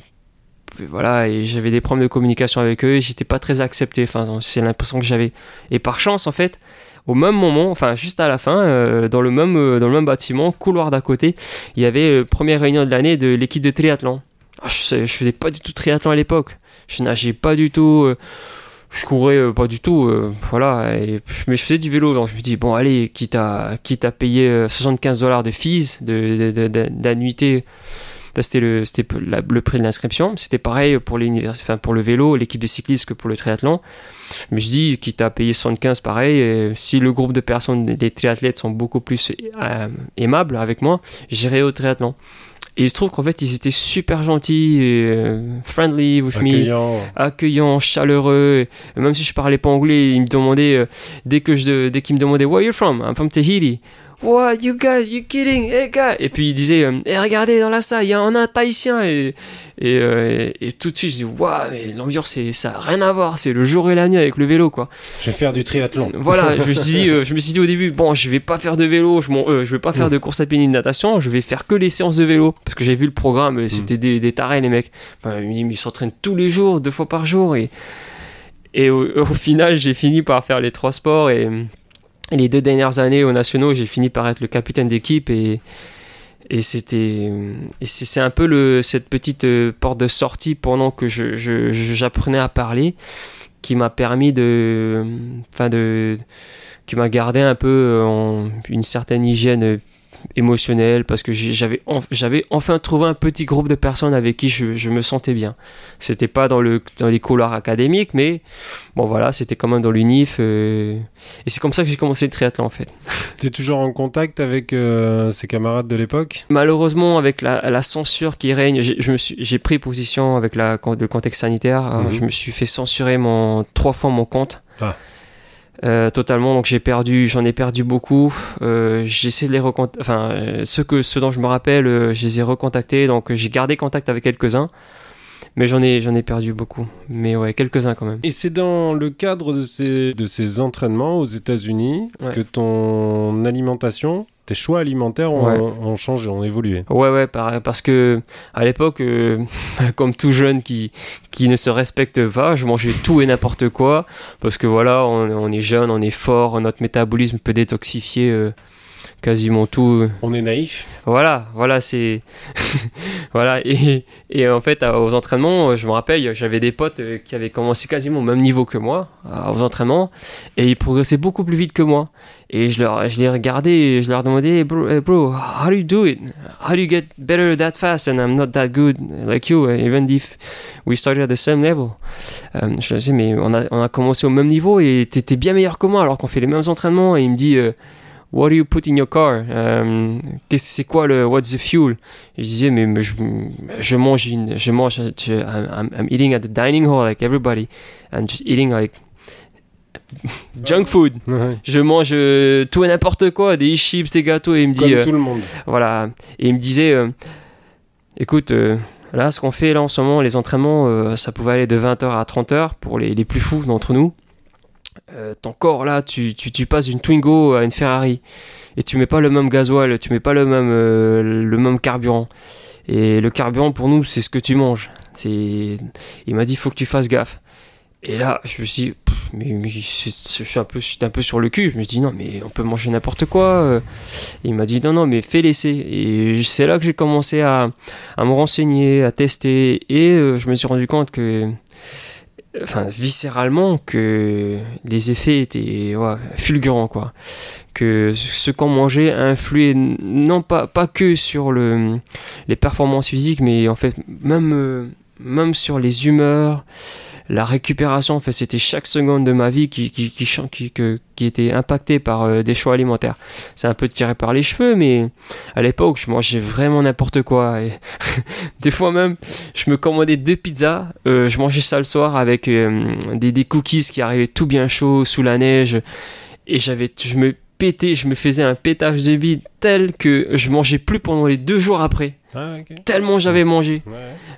Speaker 2: voilà, et j'avais des problèmes de communication avec eux et j'étais pas très accepté. Enfin, c'est l'impression que j'avais. Et par chance, en fait, au même moment, enfin juste à la fin, euh, dans le même euh, dans le même bâtiment, couloir d'à côté, il y avait euh, première réunion de l'année de l'équipe de triathlon. Ah, Je, je faisais pas du tout triathlon à l'époque. Je nageais pas du tout. Euh, je courais euh, pas du tout. euh, voilà. Je, mais je faisais du vélo. Donc je me dis bon allez, quitte à quitte à payer euh, 75 dollars de fees de, de- de- de- d'annuité. Ça, C'était le, le prix de l'inscription. C'était pareil pour, enfin, pour le vélo, l'équipe de cyclistes que pour le triathlon. Je me suis dit, quitte à payer 75, pareil, si le groupe de personnes, les triathlètes sont beaucoup plus euh, aimables avec moi, j'irai au triathlon. Et il se trouve qu'en fait, ils étaient super gentils, et, euh, friendly with me
Speaker 1: Accueillant.
Speaker 2: accueillant, chaleureux. Et même si je parlais pas anglais, ils me demandaient euh, dès que je dès qu'ils me demandaient Where are you from? I'm from Tahiti. What you guys, you kidding? Hey guys. Et puis ils disaient euh, Eh, regardez dans la salle, il y a un, Tahitien et et, euh, et, et tout de suite je dis waouh mais l'ambiance c'est ça a rien à voir, c'est le jour et la nuit avec le vélo quoi.
Speaker 1: Je vais faire du triathlon.
Speaker 2: Voilà, je me suis dit, euh, je me suis dit au début, bon, je vais pas faire de vélo, je, euh, je vais pas faire de course à pied ni de natation, je vais faire que les séances de vélo parce que j'ai vu le programme, et c'était des, des tarés les mecs. Enfin, ils, ils s'entraînent tous les jours, deux fois par jour et et au, au final, j'ai fini par faire les trois sports et les deux dernières années aux nationaux, j'ai fini par être le capitaine d'équipe et et c'était c'est un peu le cette petite euh, porte de sortie pendant que j'apprenais à parler qui m'a permis de enfin de qui m'a gardé un peu euh, en une certaine hygiène émotionnel parce que j'avais j'avais enfin trouvé un petit groupe de personnes avec qui je, me sentais bien. C'était pas dans le dans les couloirs académiques, mais bon voilà, c'était quand même dans l'unif euh, et c'est comme ça que j'ai commencé le triathlon en fait.
Speaker 1: Tu es toujours en contact avec euh, ces camarades de l'époque?
Speaker 2: Malheureusement, avec la, censure qui règne, j'ai pris position avec la, le contexte sanitaire. Mhm. Je me suis fait censurer mon trois fois mon compte. Ah. Euh, totalement. Donc j'ai perdu, j'en ai perdu beaucoup. Euh, j'essaie de les recontacter. Enfin, euh, ceux que ceux dont je me rappelle, je les ai recontactés. Donc j'ai gardé contact avec quelques-uns, mais j'en ai j'en ai perdu beaucoup. Mais ouais, quelques-uns quand même.
Speaker 1: Et c'est dans le cadre de ces de ces entraînements aux États-Unis que ton alimentation tes choix alimentaires ont, changé, ont évolué.
Speaker 2: Ouais, ouais, parce que à l'époque, euh, comme tout jeune qui, qui ne se respecte pas, je mangeais tout et n'importe quoi, parce que voilà, on, est jeune, on est fort, notre métabolisme peut détoxifier. Euh, quasiment tout.
Speaker 1: On est naïf.
Speaker 2: Voilà, voilà, c'est. voilà, et, et, en fait, aux entraînements, je me rappelle, j'avais des potes euh, qui avaient commencé quasiment au même niveau que moi, aux entraînements, et ils progressaient beaucoup plus vite que moi. Et je, leur, je les regardais et je leur demandais, bro, bro, how do you do it? How do you get better that fast? And I'm not that good like you, even if we started at the same level? Euh, je disais, mais on a, on a commencé au même niveau et t'étais bien meilleur que moi alors qu'on fait les mêmes entraînements. Et il me dit, euh, What do you put in your car? Um, c'est quoi le What's the fuel? je disais mais, je, je, mange une, je mange je, I'm, I'm, eating at the dining hall like everybody I'm just eating like junk food. Je mange euh, tout et n'importe quoi, des chips, des gâteaux et il me dit
Speaker 1: Comme tout le monde.
Speaker 2: Voilà, et il me disait euh, écoute euh, là ce qu'on fait là en ce moment les entraînements ça pouvait aller de 20h à 30h pour les, les plus fous d'entre nous. Euh, ton corps là, tu, tu, passes d'une Twingo à une Ferrari et tu mets pas le même gasoil, tu mets pas le même, euh, le même carburant. Et le carburant pour nous, c'est ce que tu manges. Il m'a dit, faut que tu fasses gaffe. Et là, je me suis, dit, mais, je, suis un peu, sur le cul. Je me dis non, mais on peut manger n'importe quoi. il m'a dit non, non, mais fais laisser. Et c'est là que j'ai commencé à, me renseigner, à tester, et euh, je me suis rendu compte que enfin viscéralement que les effets étaient fulgurants quoi que ce qu'on mangeait influait non pas pas que sur le les performances physiques mais en fait même euh, même sur les humeurs la récupération, en fait, c'était chaque seconde de ma vie qui, qui, qui, qui, était impactée par euh, des choix alimentaires. C'est un peu tiré par les cheveux, mais à l'époque, je mangeais vraiment n'importe quoi. Et des fois même, je me commandais deux pizzas, euh, je mangeais ça le soir avec euh, des, des cookies qui arrivaient tout bien chaud sous la neige, et j'avais, je me pétais, je me faisais un pétage de bide tel que je mangeais plus pendant les deux jours après. Ah, Tellement j'avais mangé.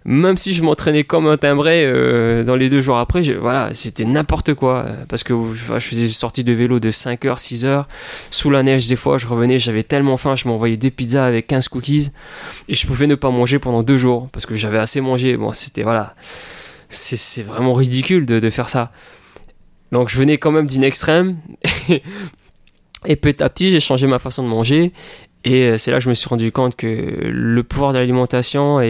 Speaker 2: Même si je m'entraînais comme un timbré euh, dans les deux jours après, voilà, c'était n'importe quoi. Parce que je, faisais des sorties de vélo de 5h, 6h. Sous la neige, des fois, je revenais, j'avais tellement faim, je m'envoyais deux pizzas avec 15 cookies. Et je pouvais ne pas manger pendant deux jours. Parce que j'avais assez mangé. Bon, c'était, voilà. C'est vraiment ridicule de, de faire ça. Donc je venais quand même d'une extrême. Et petit à petit, j'ai changé ma façon de manger. Et euh, c'est là que je me suis rendu compte que le pouvoir de l'alimentation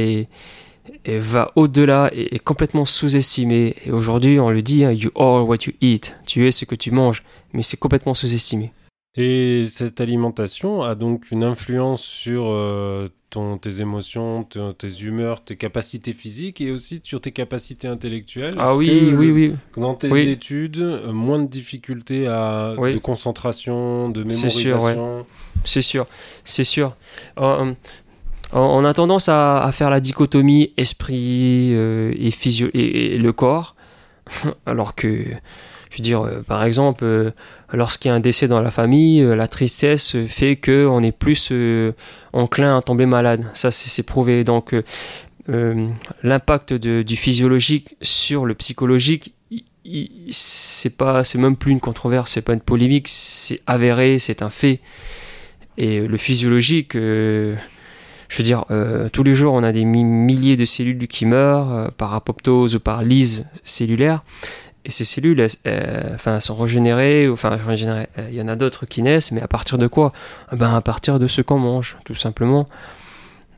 Speaker 2: va au-delà et est complètement sous-estimé. Et aujourd'hui, on le dit, hein, you are what you eat. Tu es ce que tu manges. Mais c'est complètement sous-estimé.
Speaker 1: Et cette alimentation a donc une influence sur euh, ton, tes émotions, tes humeurs, tes capacités physiques et aussi sur tes capacités intellectuelles?
Speaker 2: Ah oui, oui, oui.
Speaker 1: Dans tes études, euh, moins de difficultés à, de concentration, de mémorisation?
Speaker 2: C'est sûr, c'est sûr. Euh, on a tendance à, faire la dichotomie esprit et, physio et le corps, alors que je veux dire, euh, par exemple, euh, lorsqu'il y a un décès dans la famille, euh, la tristesse fait qu'on est plus enclin à tomber malade. Ça, c'est prouvé. Donc, l'impact du physiologique sur le psychologique, c'est pas, c'est même plus une controverse, c'est pas une polémique, c'est avéré, c'est un fait. Et le physiologique, je veux dire, tous les jours, on a des milliers de cellules qui meurent par apoptose ou par lyse cellulaire et ces cellules, enfin, sont régénérées, enfin. Il y en a d'autres qui naissent, mais à partir de quoi? Eh Ben, à partir de ce qu'on mange, tout simplement.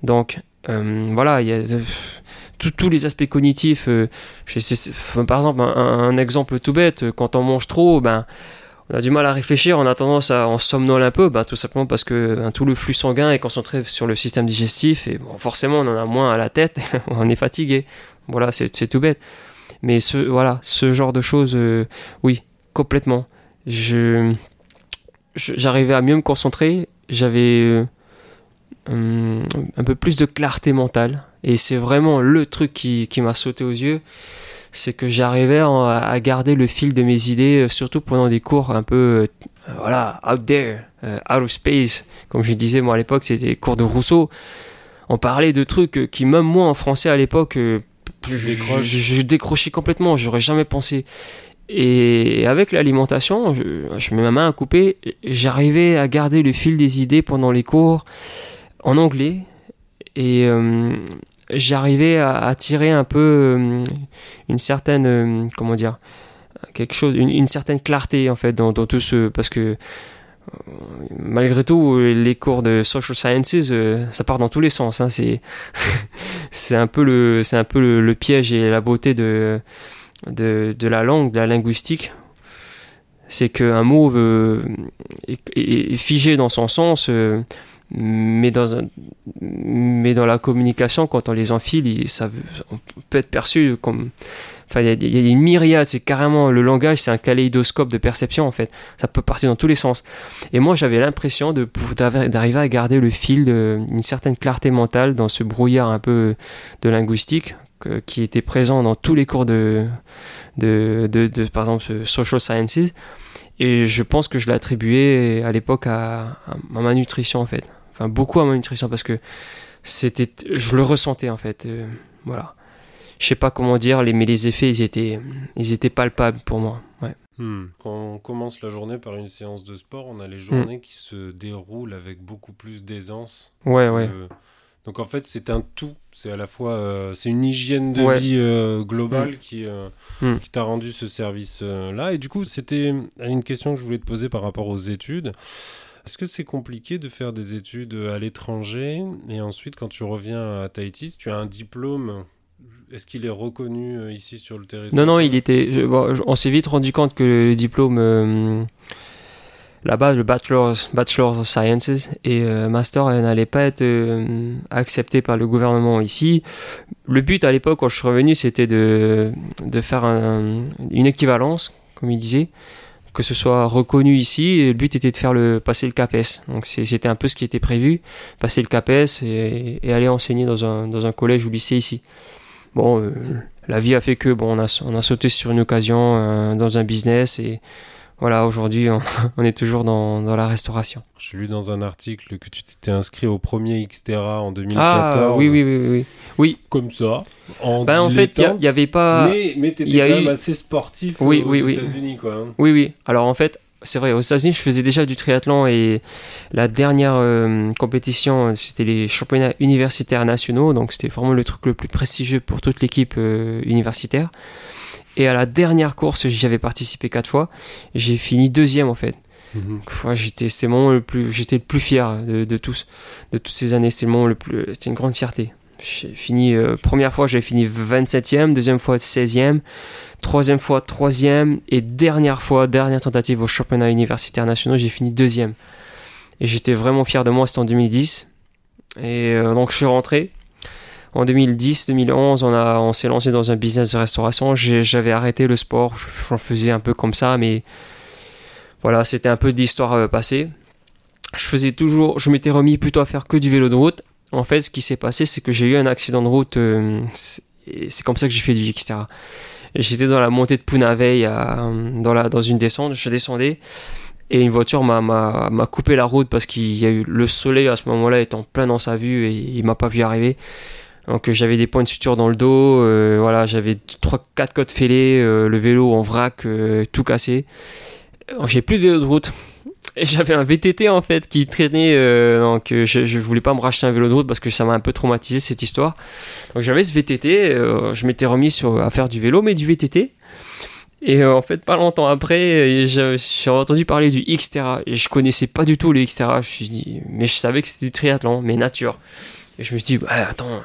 Speaker 2: Donc, euh, voilà, il y a tous les aspects cognitifs. Euh, par exemple, un, exemple tout bête, quand on mange trop, ben, on a du mal à réfléchir, on a tendance à en somnole un peu, ben, tout simplement parce que ben, tout le flux sanguin est concentré sur le système digestif et bon, forcément on en a moins à la tête, on est fatigué. Voilà, c'est tout bête. Mais ce, voilà, ce genre de choses, euh, oui, complètement. Je, j'arrivais à mieux me concentrer, j'avais euh, un peu plus de clarté mentale. Et c'est vraiment le truc qui, qui m'a sauté aux yeux c'est que j'arrivais à garder le fil de mes idées, euh, surtout pendant des cours un peu, euh, voilà, out there, euh, out of space. Comme je disais, moi à l'époque, c'était des cours de Rousseau. On parlait de trucs qui, même moi en français à l'époque, je, décrochais complètement, j'aurais jamais pensé. Et avec l'alimentation, je, mets ma main à couper, j'arrivais à garder le fil des idées pendant les cours en anglais. Et j'arrivais à, tirer un peu euh, une certaine euh, comment dire quelque chose une, certaine clarté en fait dans, tout ce parce que euh, malgré tout les cours de social sciences ça part dans tous les sens hein, c'est c'est un peu le c'est un peu le, piège et la beauté de, de la langue de la linguistique. C'est qu'un mot est, figé dans son sens mais dans un, mais dans la communication quand on les enfile ça peut être perçu comme enfin il y, a une myriade c'est carrément le langage c'est un kaléidoscope de perception en fait. Ça peut partir dans tous les sens. Et moi j'avais l'impression de d'arriver à garder le fil d'une certaine clarté mentale dans ce brouillard un peu de linguistique qui était présent dans tous les cours de de, de, de par exemple social sciences. Et je pense que je l'attribuais à l'époque à, à ma nutrition en fait enfin beaucoup à ma nutrition parce que c'était, je le ressentais en fait. Euh, voilà. Je sais pas comment dire, mais les effets, ils étaient, ils étaient palpables pour moi. Ouais.
Speaker 1: Hmm. Quand on commence la journée par une séance de sport, on a les journées hmm. qui se déroulent avec beaucoup plus d'aisance.
Speaker 2: Ouais, ouais.
Speaker 1: Donc en fait, c'est un tout. C'est à la fois, euh, c'est une hygiène de vie euh, globale hmm. qui, qui t'a rendu ce service-là. Et du coup, c'était une question que je voulais te poser par rapport aux études. Est-ce que c'est compliqué de faire des études à l'étranger et ensuite quand tu reviens à Tahiti, tu as un diplôme est-ce qu'il est reconnu euh, ici sur le territoire?
Speaker 2: Non, non, il était. on s'est vite rendu compte que le diplôme euh, là-bas, le Bachelor, Bachelor of Sciences et euh, Master n'allait pas être accepté par le gouvernement ici. Le but à l'époque, quand je suis revenu, c'était de, de faire une équivalence, comme il disait que ce soit reconnu ici. Et le but était de faire le passer le CAPES. Donc c'était un peu ce qui était prévu, passer le CAPES et, aller enseigner dans un, dans un collège ou lycée ici. Bon, euh, la vie a fait que bon, on a, on a sauté sur une occasion euh, dans un business et voilà, aujourd'hui, on, est toujours dans, dans la restauration.
Speaker 1: J'ai lu dans un article que tu t'étais inscrit au premier Xterra en 2014.
Speaker 2: Ah, oui, oui, oui, oui. oui.
Speaker 1: Comme ça.
Speaker 2: En, ben, en fait, il n'y avait pas.
Speaker 1: Mais, mais tu étais quand même assez sportif
Speaker 2: oui,
Speaker 1: aux
Speaker 2: oui,
Speaker 1: États-Unis, quoi. Hein.
Speaker 2: Oui, oui. Alors, en fait, c'est vrai, aux États-Unis, je faisais déjà du triathlon et la dernière euh, compétition, c'était les championnats universitaires nationaux. Donc, c'était vraiment le truc le plus prestigieux pour toute l'équipe euh, universitaire. Et à la dernière course, j'avais participé quatre fois. J'ai fini deuxième en fait. Mhm. J'étais, c'était le moment le plus, j'étais le plus fier de, tous, de toutes ces années. C'était le moment le plus, c'était une grande fierté. J'ai fini, euh, première fois, j'avais fini 27e, deuxième fois 16e, troisième fois 3e, et dernière fois, dernière tentative au championnat universitaire national, j'ai fini deuxième. Et j'étais vraiment fier de moi, c'était en 2010. Et euh, donc je suis rentré, en 2010-2011, on, a, on s'est lancé dans un business de restauration. j'avais arrêté le sport, j'en faisais un peu comme ça, mais voilà, c'était un peu d'histoire euh, passée. Je faisais toujours, je m'étais remis plutôt à faire que du vélo de route. En fait, ce qui s'est passé, c'est que j'ai eu un accident de route. Euh, c'est comme ça que j'ai fait du etc. J'étais dans la montée de Punavei, dans, la, dans une descente. Je descendais et une voiture m'a, m'a, coupé la route parce qu'il y a eu le soleil à ce moment-là étant plein dans sa vue et il m'a pas vu arriver. Donc euh, j'avais des points de suture dans le dos, euh, voilà, j'avais 3 4 côtes fêlées, euh, le vélo en vrac, tout cassé. J'ai plus de vélo de route. J'avais un VTT en fait qui traînait, donc je, je voulais pas me racheter un vélo de route parce que ça m'a un peu traumatisé cette histoire. Donc j'avais ce VTT, je m'étais remis à faire du vélo, mais du VTT. Et en fait, pas longtemps après, j'ai entendu parler du Xterra. Et je connaissais pas du tout le Xterra. Je suis dit, mais je savais que c'était du triathlon, mais nature. Et je me suis dit, bah, attends,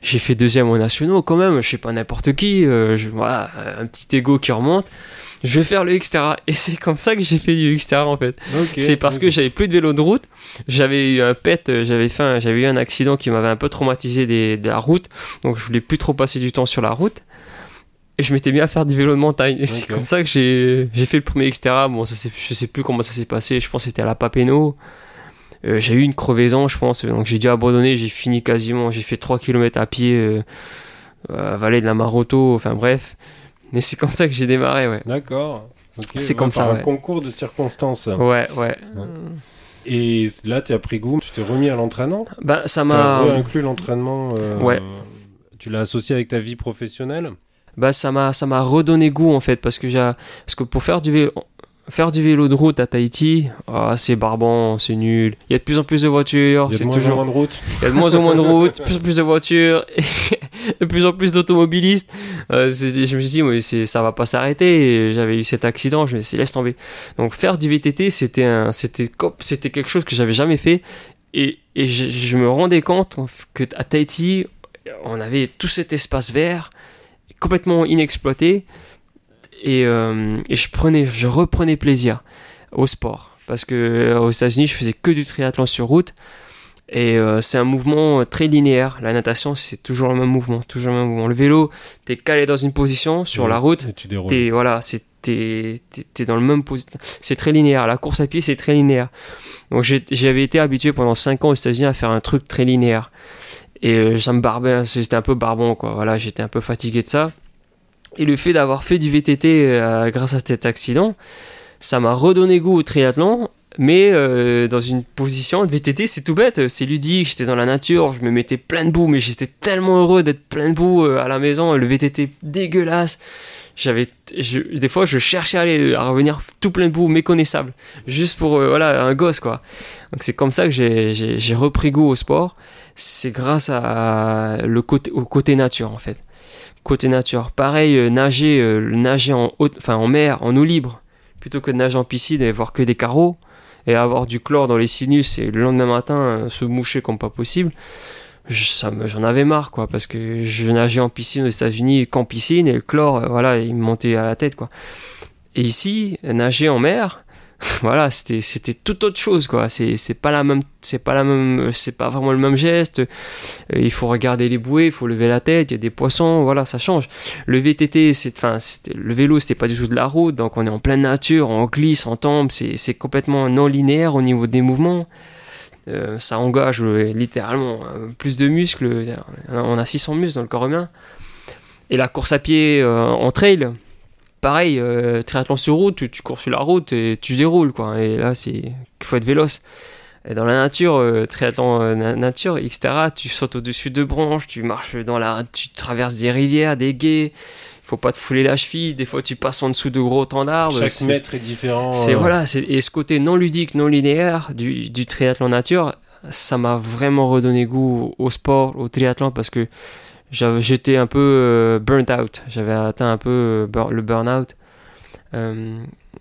Speaker 2: j'ai fait deuxième au nationaux quand même, je suis pas n'importe qui, euh, je, voilà, un petit ego qui remonte. je vais faire le Xterra. Et c'est comme ça que j'ai fait du Xterra en fait. C'est parce
Speaker 1: ok.
Speaker 2: que j'avais plus de vélo de route. J'avais eu un pet, euh, j'avais fait, j'avais eu un accident qui m'avait un peu traumatisé des- de la route. Donc je voulais plus trop passer du temps sur la route. Et je m'étais mis à faire du vélo de montagne. Et c'est comme ça que j'ai, fait le premier Xterra. Bon, ça, je sais plus comment ça s'est passé. Je pense que c'était à la Papeno. Euh, j'ai eu une crevaison, je pense. Donc j'ai dû abandonner. J'ai fini quasiment. J'ai fait 3 km à pied. Euh, à Vallée de la Maroto. Enfin bref. Mais c'est comme ça que j'ai démarré, ouais.
Speaker 1: D'accord.
Speaker 2: C'est comme ça,
Speaker 1: Un
Speaker 2: ouais.
Speaker 1: concours de circonstances.
Speaker 2: Ouais, ouais.
Speaker 1: Et là, tu as pris goût, tu t'es remis à l'entraînement?
Speaker 2: Ben, ça
Speaker 1: Tu
Speaker 2: m'a.
Speaker 1: inclus l'entraînement euh,
Speaker 2: Ouais.
Speaker 1: Tu l'as associé avec ta vie professionnelle?
Speaker 2: Bah ça m'a ça m'a redonné goût en fait parce que j'ai parce que pour faire du vélo faire du vélo de route à Tahiti ah, c'est barbant c'est nul. Il y a de plus en plus de voitures
Speaker 1: Il y a de moins en
Speaker 2: toujours
Speaker 1: moins de routes.
Speaker 2: il y a de moins en moins de routes de plus en plus de voitures de plus en plus d'automobilistes. Euh, je me suis dit mais ça va pas s'arrêter. J'avais eu cet accident je me suis dit laisse tomber. Donc faire du VTT c'était quelque chose que j'avais jamais fait. Et, et je, je me rendais compte que à Tahiti on avait tout cet espace vert complètement inexploité et, euh, et je prenais je reprenais plaisir au sport. Parce que euh, aux États-Unis je faisais que du triathlon sur route. Et euh, c'est un mouvement très linéaire. La natation c'est toujours le même mouvement toujours le même mouvement. Le vélo t'es calé dans une position sur
Speaker 1: Ouais,
Speaker 2: la route.
Speaker 1: Et tu déroules.
Speaker 2: voilà c'est t'es, t'es dans le même position c'est très linéaire. La course à pied c'est très linéaire. Donc j'avais été habitué pendant 5 ans aux États-Unis à faire un truc très linéaire. Et ça me barbait c'était un peu barbant quoi. Voilà j'étais un peu fatigué de ça et le fait d'avoir fait du VTT euh, grâce à cet accident ça m'a redonné goût au triathlon mais euh, dans une position de VTT c'est tout bête c'est ludique j'étais dans la nature je me mettais plein de boue mais j'étais tellement heureux d'être plein de boue euh, à la maison le VTT dégueulasse. J'avais des fois je cherchais à revenir tout plein de boue méconnaissable juste pour voilà un gosse quoi. Donc c'est comme ça que j'ai- repris goût au sport. C'est grâce au côté nature en fait côté nature. Pareil euh, nager euh, nager en haute enfin en mer en eau libre plutôt que de nager en piscine et voir que des carreaux et avoir du chlore dans les sinus et le lendemain matin euh, se moucher comme pas possible j'en avais marre quoi parce que je nageais en piscine aux États-Unis qu'en piscine et le chlore voilà il me montait à la tête quoi. Et ici nager en mer voilà c'était c'était tout autre chose quoi. C'est pas la même c'est pas la même c'est pas vraiment le même geste. Euh, il faut regarder les bouées il faut lever la tête il y a des poissons voilà ça change. Le VTT c'est enfin le vélo c'était pas du tout de la route donc on est en pleine nature on glisse on tombe c'est complètement non linéaire au niveau des mouvements. Euh, ça engage euh, littéralement plus de muscles on a 600 muscles dans le corps humain. Et la course à pied en trail pareil euh, triathlon sur route tu, tu cours sur la route et tu déroules quoi et là c'est il faut être véloce et dans la nature, euh, triathlon euh, na- nature, etc., tu sautes au-dessus de branches, tu marches dans la, tu traverses des rivières, des gués. Il faut pas te fouler la cheville. Des fois, tu passes en dessous de gros temps d'arbres.
Speaker 1: Chaque mètre est différent.
Speaker 2: c'est voilà, et ce côté non ludique, non linéaire du, du triathlon nature, ça m'a vraiment redonné goût au sport, au triathlon parce que j'étais un peu euh, burnt out, j'avais atteint un peu euh, le burn-out. Euh,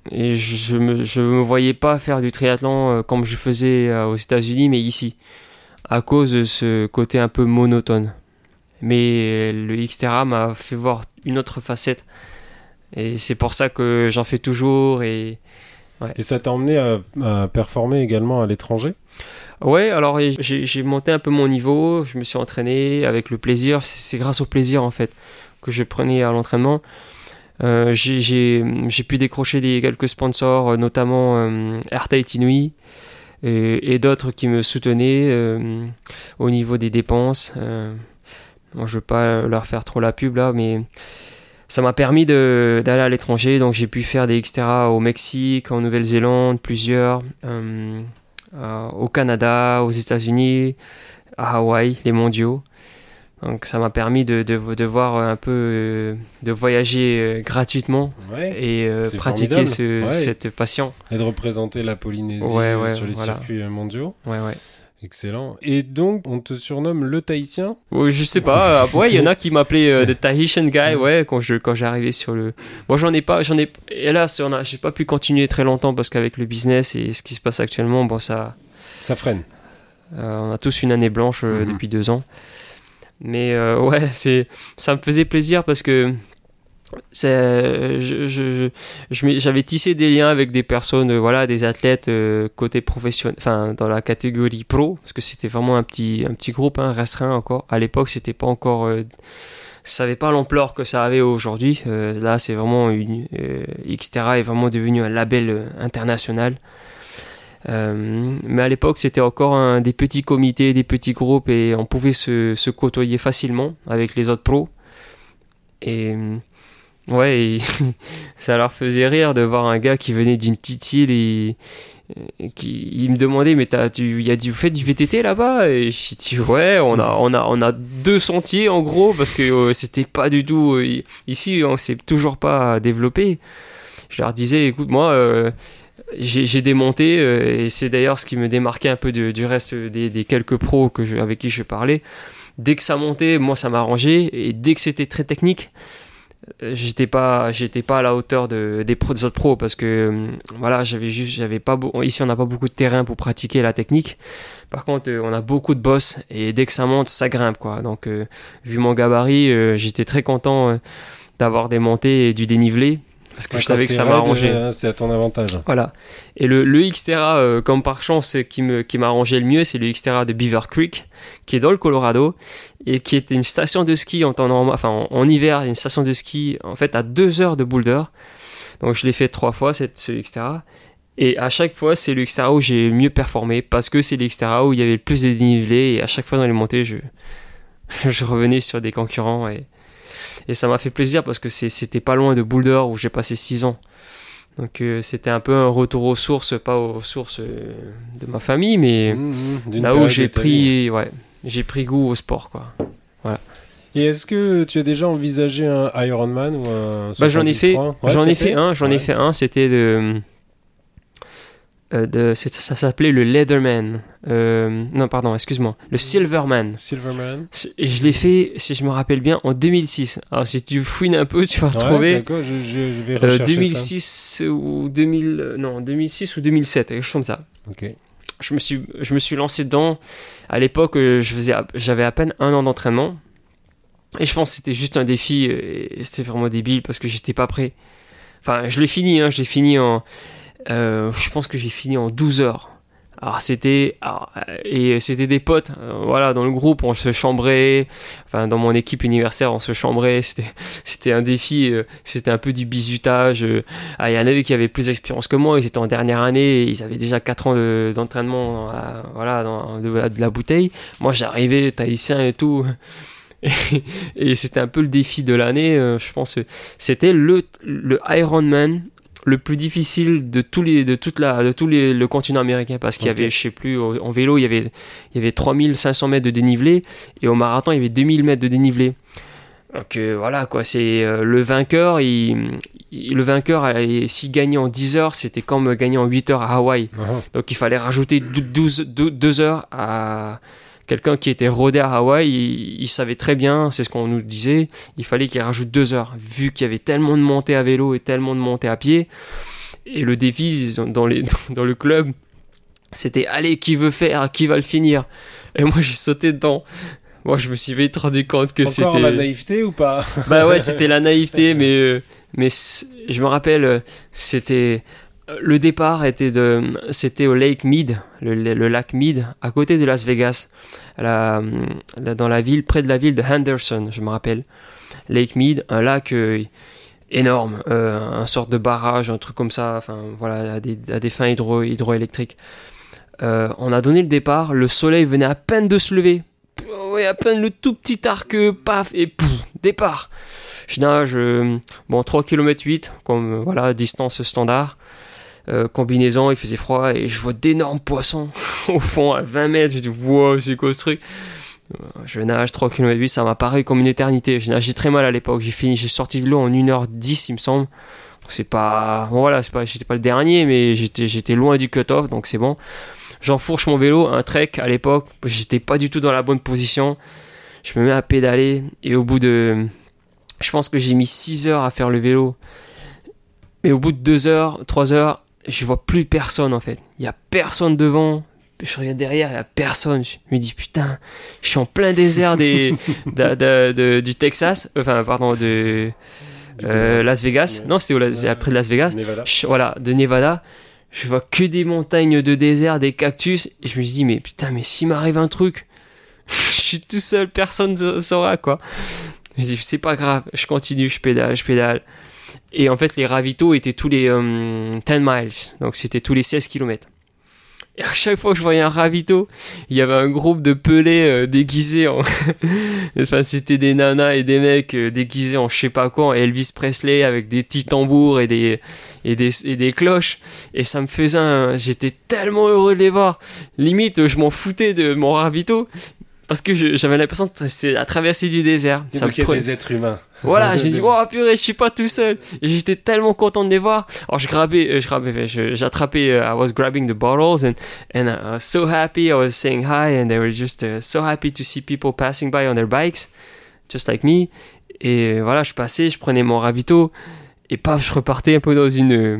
Speaker 2: et je, je me, je me voyais pas faire du triathlon comme je faisais aux États-Unis, mais ici, à cause de ce côté un peu monotone. Mais le Xterra m'a fait voir une autre facette. Et c'est pour ça que j'en fais toujours Et
Speaker 1: ça t'a emmené à, à performer également à l'étranger?
Speaker 2: Ouais, alors j'ai monté un peu mon niveau, je me suis entraîné avec le plaisir, c'est grâce au plaisir en fait que je prenais à l'entraînement. Euh, j'ai- pu décrocher des, quelques sponsors, euh, notamment euh, Air Tahiti Nui et, et d'autres qui me soutenaient euh, au niveau des dépenses. Euh, bon, je veux pas leur faire trop la pub là, mais ça m'a permis d'aller à l'étranger, donc j'ai pu faire des Xterra au Mexique, en Nouvelle-Zélande, plusieurs. euh, euh, au Canada, aux États-Unis, à Hawaï, les mondiaux. Donc ça m'a permis de, de, de voir un peu, euh, de voyager gratuitement
Speaker 1: Ouais.
Speaker 2: et pratiquer ce,
Speaker 1: formidable. Ouais.
Speaker 2: cette passion.
Speaker 1: Et de représenter la Polynésie
Speaker 2: Ouais,
Speaker 1: sur les
Speaker 2: voilà.
Speaker 1: circuits mondiaux.
Speaker 2: Ouais, ouais.
Speaker 1: Excellent. Et donc, on te surnomme le Tahitien
Speaker 2: Ouais, je sais pas. euh, ouais, il y en a qui m'appelaient euh, The Tahitian Guy. Ouais, quand je quand j'ai arrivé sur le. Moi, j'en ai pas. J'en ai. Hélas, on a. J'ai pas pu continuer très longtemps parce qu'avec le business et ce qui se passe actuellement, bon, ça.
Speaker 1: Ça freine.
Speaker 2: Euh, on a tous une année blanche euh,
Speaker 1: Mhm.
Speaker 2: depuis deux ans. Mais euh, ouais, c'est, ça me faisait plaisir parce que m'ai- j'avais tissé des liens avec des personnes euh, voilà des athlètes euh, côté professionnel enfin dans la catégorie pro parce que c'était vraiment un petit un petit groupe hein, restreint encore. À l'époque c'était pas encore euh, ça avait pas l'ampleur que ça avait aujourd'hui. Euh, là c'est vraiment une euh, Xterra est vraiment devenu un label euh, international. Euh, mais à l'époque c'était encore des petits comités des petits groupes et on pouvait se, se côtoyer facilement avec les autres pros. Et Ouais, ça leur faisait rire de voir un gars qui venait d'une petite île et, qui me demandait mais t'as tu y a du vous faites du VTT là-bas? Et j'ai dit ouais on a on a on a deux sentiers en gros parce que euh, c'était pas du tout euh, ici on s'est toujours pas développé. Je leur disais écoute moi euh, j'ai démonté euh, et c'est d'ailleurs ce qui me démarquait un peu du reste des, quelques pros que je, avec qui je parlais. Dès que ça montait, moi ça m'arrangeait et dès que c'était très technique, j'étais pas j'étais pas à la hauteur de, des, pros, des autres pros parce que hum, voilà j'avais juste j'avais pas ici on n'a pas beaucoup de terrain pour pratiquer la technique. Par contre euh, on a beaucoup de boss et dès que ça monte ça grimpe quoi. Donc euh, vu mon gabarit euh, j'étais très content d'avoir des montées et du dénivelé parce que je savais que ça
Speaker 1: raide,
Speaker 2: m'arrangeait
Speaker 1: euh, C'est à ton avantage.
Speaker 2: voilà. Et le, le Xterra, euh, comme par chance, qui m'a arrangé le mieux, c'est le Xterra de Beaver Creek, qui est dans le Colorado et qui était une station de ski en temps normal, enfin en, en hiver, une station de ski en fait à deux heures de Boulder. Donc je l'ai fait trois fois cette ce Xterra. Et à chaque fois, c'est le Xterra où j'ai mieux performé parce que c'est le Xterra où il y avait le plus de dénivelé et à chaque fois dans les montées, je je revenais sur des concurrents et et ça m'a fait plaisir parce que c'était pas loin de Boulder où j'ai passé six ans. Donc euh, c'était un peu un retour aux sources, pas aux sources euh, de ma famille, mais
Speaker 1: Mmh, mmh,
Speaker 2: là où j'ai pris, ouais, j'ai pris goût au sport, quoi.
Speaker 1: Et est-ce que tu as déjà envisagé un Ironman ou un
Speaker 2: Bah, j'en ai fait,
Speaker 1: 73? Ouais,
Speaker 2: j'en ai fait un, j'en ai fait un, c'était de, de c'est- ça, s'appelait le Leatherman. Euh, non, pardon, excuse-moi, le Silverman.
Speaker 1: Silverman.
Speaker 2: C'est- Je l'ai fait, si je me rappelle bien, en 2006. Alors si tu fouines un peu, tu vas
Speaker 1: Ouais,
Speaker 2: retrouver.
Speaker 1: d'accord, je, je- je vais
Speaker 2: Euh,
Speaker 1: rechercher ça.
Speaker 2: 2006 ou 2000 euh, non 2006 ou 2007 quelque chose comme ça
Speaker 1: Ok.
Speaker 2: je me suis je me suis lancé dedans à l'époque euh, je faisais à- j'avais à peine un an d'entraînement et je pense que c'était juste un défi euh, c'était vraiment débile parce que j'étais pas prêt enfin je l'ai fini hein, je l'ai fini en euh, je pense que j'ai fini en 12 heures. Alors c'était euh, et c'était des potes euh, voilà dans le groupe on se chambrait enfin dans mon équipe universitaire on se chambrait c'était c'était un défi c'était un peu du bizutage. Ah, il y en avait qui avaient plus d'expérience que moi ils étaient en dernière année ils avaient déjà 4 ans de- d'entraînement la- voilà de, la- de bouteille. Moi j'arrivais tahitien et tout. Et, c'était un peu le défi de l'année je pense c'était le le Ironman le plus difficile de tous les de toute la de tous les le continent américain parce qu'il y avait je sais plus en vélo il y avait il y avait 3500 mètres de dénivelé et au marathon il y avait 2000 mètres de dénivelé. Donc euh, voilà quoi c'est euh, le vainqueur il, il- le vainqueur allait- s'il gagnait en 10 heures c'était comme gagner en 8 heures à Hawaï.
Speaker 1: Ah,
Speaker 2: donc il fallait rajouter 12, 2 heures à quelqu'un qui était rodé à Hawaï. Il, il savait très bien, c'est ce qu'on nous disait, il fallait qu'il rajoute 2 heures, vu qu'il y avait tellement de montées à vélo et tellement de montées à pied. Et le défi dans, les, dans le club, c'était allez, qui veut faire, qui va le finir? Et moi j'ai sauté dedans. Moi je me suis vite rendu compte que
Speaker 1: Encore
Speaker 2: c'était.
Speaker 1: la naïveté ou pas?
Speaker 2: Bah ouais, c'était la naïveté, mais, euh, mais je me rappelle, euh, c'était. Le départ était de, c'était au Lake Mead, le, lac Mead, à côté de Las Vegas, dans la ville, près de la ville de Henderson, je me rappelle. Lake Mead, un lac euh, énorme, euh, un sorte de barrage, un truc comme ça, enfin voilà, à des, fins hydro, hydroélectriques. Euh, on a donné le départ, le soleil venait à peine de se lever. Ouais, à peine le tout petit arc, paf, et pouf, départ. Je nage, euh, bon, 3 km 8, comme, voilà, distance standard. Euh, combinaison, il faisait froid, et je vois d'énormes poissons au fond, à 20 mètres. Je dis, wow, c'est quoi ce truc? Euh, Je nage 3 km 8, ça m'a paru comme une éternité. J'ai nagé très mal à l'époque. J'ai fini, j'ai sorti de l'eau en 1h10, il me semble. C'est pas, bon, voilà, pas, j'étais pas le dernier, mais j'étais, j'étais loin du cut-off, donc c'est bon. J'enfourche mon vélo, un trek à l'époque, j'étais pas du tout dans la bonne position. Je me mets à pédaler et au bout de. Je pense que j'ai mis 6 heures à faire le vélo. Mais au bout de 2 heures, 3 heures, je vois plus personne en fait. Il y a personne devant. Je regarde derrière, il y a personne. Je me dis putain, je suis en plein désert des, de- de- de- du Texas. Enfin, pardon, de. Euh, Las Vegas.
Speaker 1: Ouais.
Speaker 2: Non, c'était
Speaker 1: Ouais.
Speaker 2: après de Las Vegas.
Speaker 1: Nevada.
Speaker 2: Je- voilà, de Nevada. Je vois que des montagnes de désert, des cactus. Et je me dit, mais putain, mais s'il m'arrive un truc, je suis tout seul, personne ne saura, quoi. Je me dis, c'est pas grave, je continue, je pédale, je pédale. Et en fait, les ravitaux étaient tous les euh, 10 miles. Donc, c'était tous les 16 km. Et à chaque fois que je voyais un ravito, il y avait un groupe de pelés euh, déguisés en. enfin, c'était des nanas et des mecs euh, déguisés en je sais pas quoi, Elvis Presley avec des petits tambours et des, et des, et des cloches. Et ça me faisait. J'étais tellement heureux de les voir. Limite, je m'en foutais de mon ravito. Parce que j'avais l'impression de c'était à traverser du désert.
Speaker 1: Et
Speaker 2: Ça me prenait-
Speaker 1: des êtres humains.
Speaker 2: voilà, j'ai dit, oh purée, je suis pas tout seul. Et j'étais tellement content de les voir. Alors, je grabais, euh, je grabais, j'attrapais, euh, I was grabbing the bottles and, and I was so happy. I was saying hi and they were just uh, so happy to see people passing by on their bikes, just like me. Et euh, voilà, je passais, je prenais mon ravito et paf, je repartais un peu dans une, euh,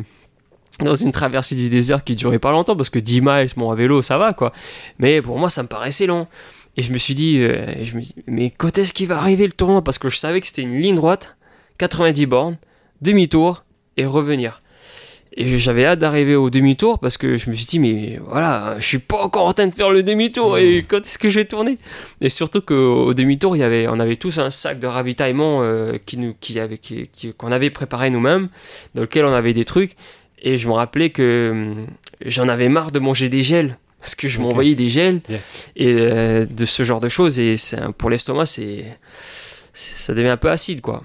Speaker 2: dans une traversée du désert qui durait pas longtemps parce que 10 miles, bon, à vélo, ça va quoi. Mais pour moi, ça me paraissait long. Et je me suis dit, euh, je me dis, mais quand est-ce qu'il va arriver le tournoi? Parce que je savais que c'était une ligne droite, 90 bornes, demi-tour et revenir. Et j'avais hâte d'arriver au demi-tour parce que je me suis dit, mais voilà, je suis pas encore en train de faire le demi-tour et quand est-ce que je vais tourner? Et surtout qu'au demi-tour, il y avait, on avait tous un sac de ravitaillement euh, qui nous, qui avait, qui- qui- qu'on avait préparé nous-mêmes, dans lequel on avait des trucs. Et je me rappelais que hum, j'en avais marre de manger des gels parce que je
Speaker 1: Ok.
Speaker 2: m'envoyais des gels
Speaker 1: Yes.
Speaker 2: et euh, de ce genre de choses et pour l'estomac c'est ça devient un peu acide quoi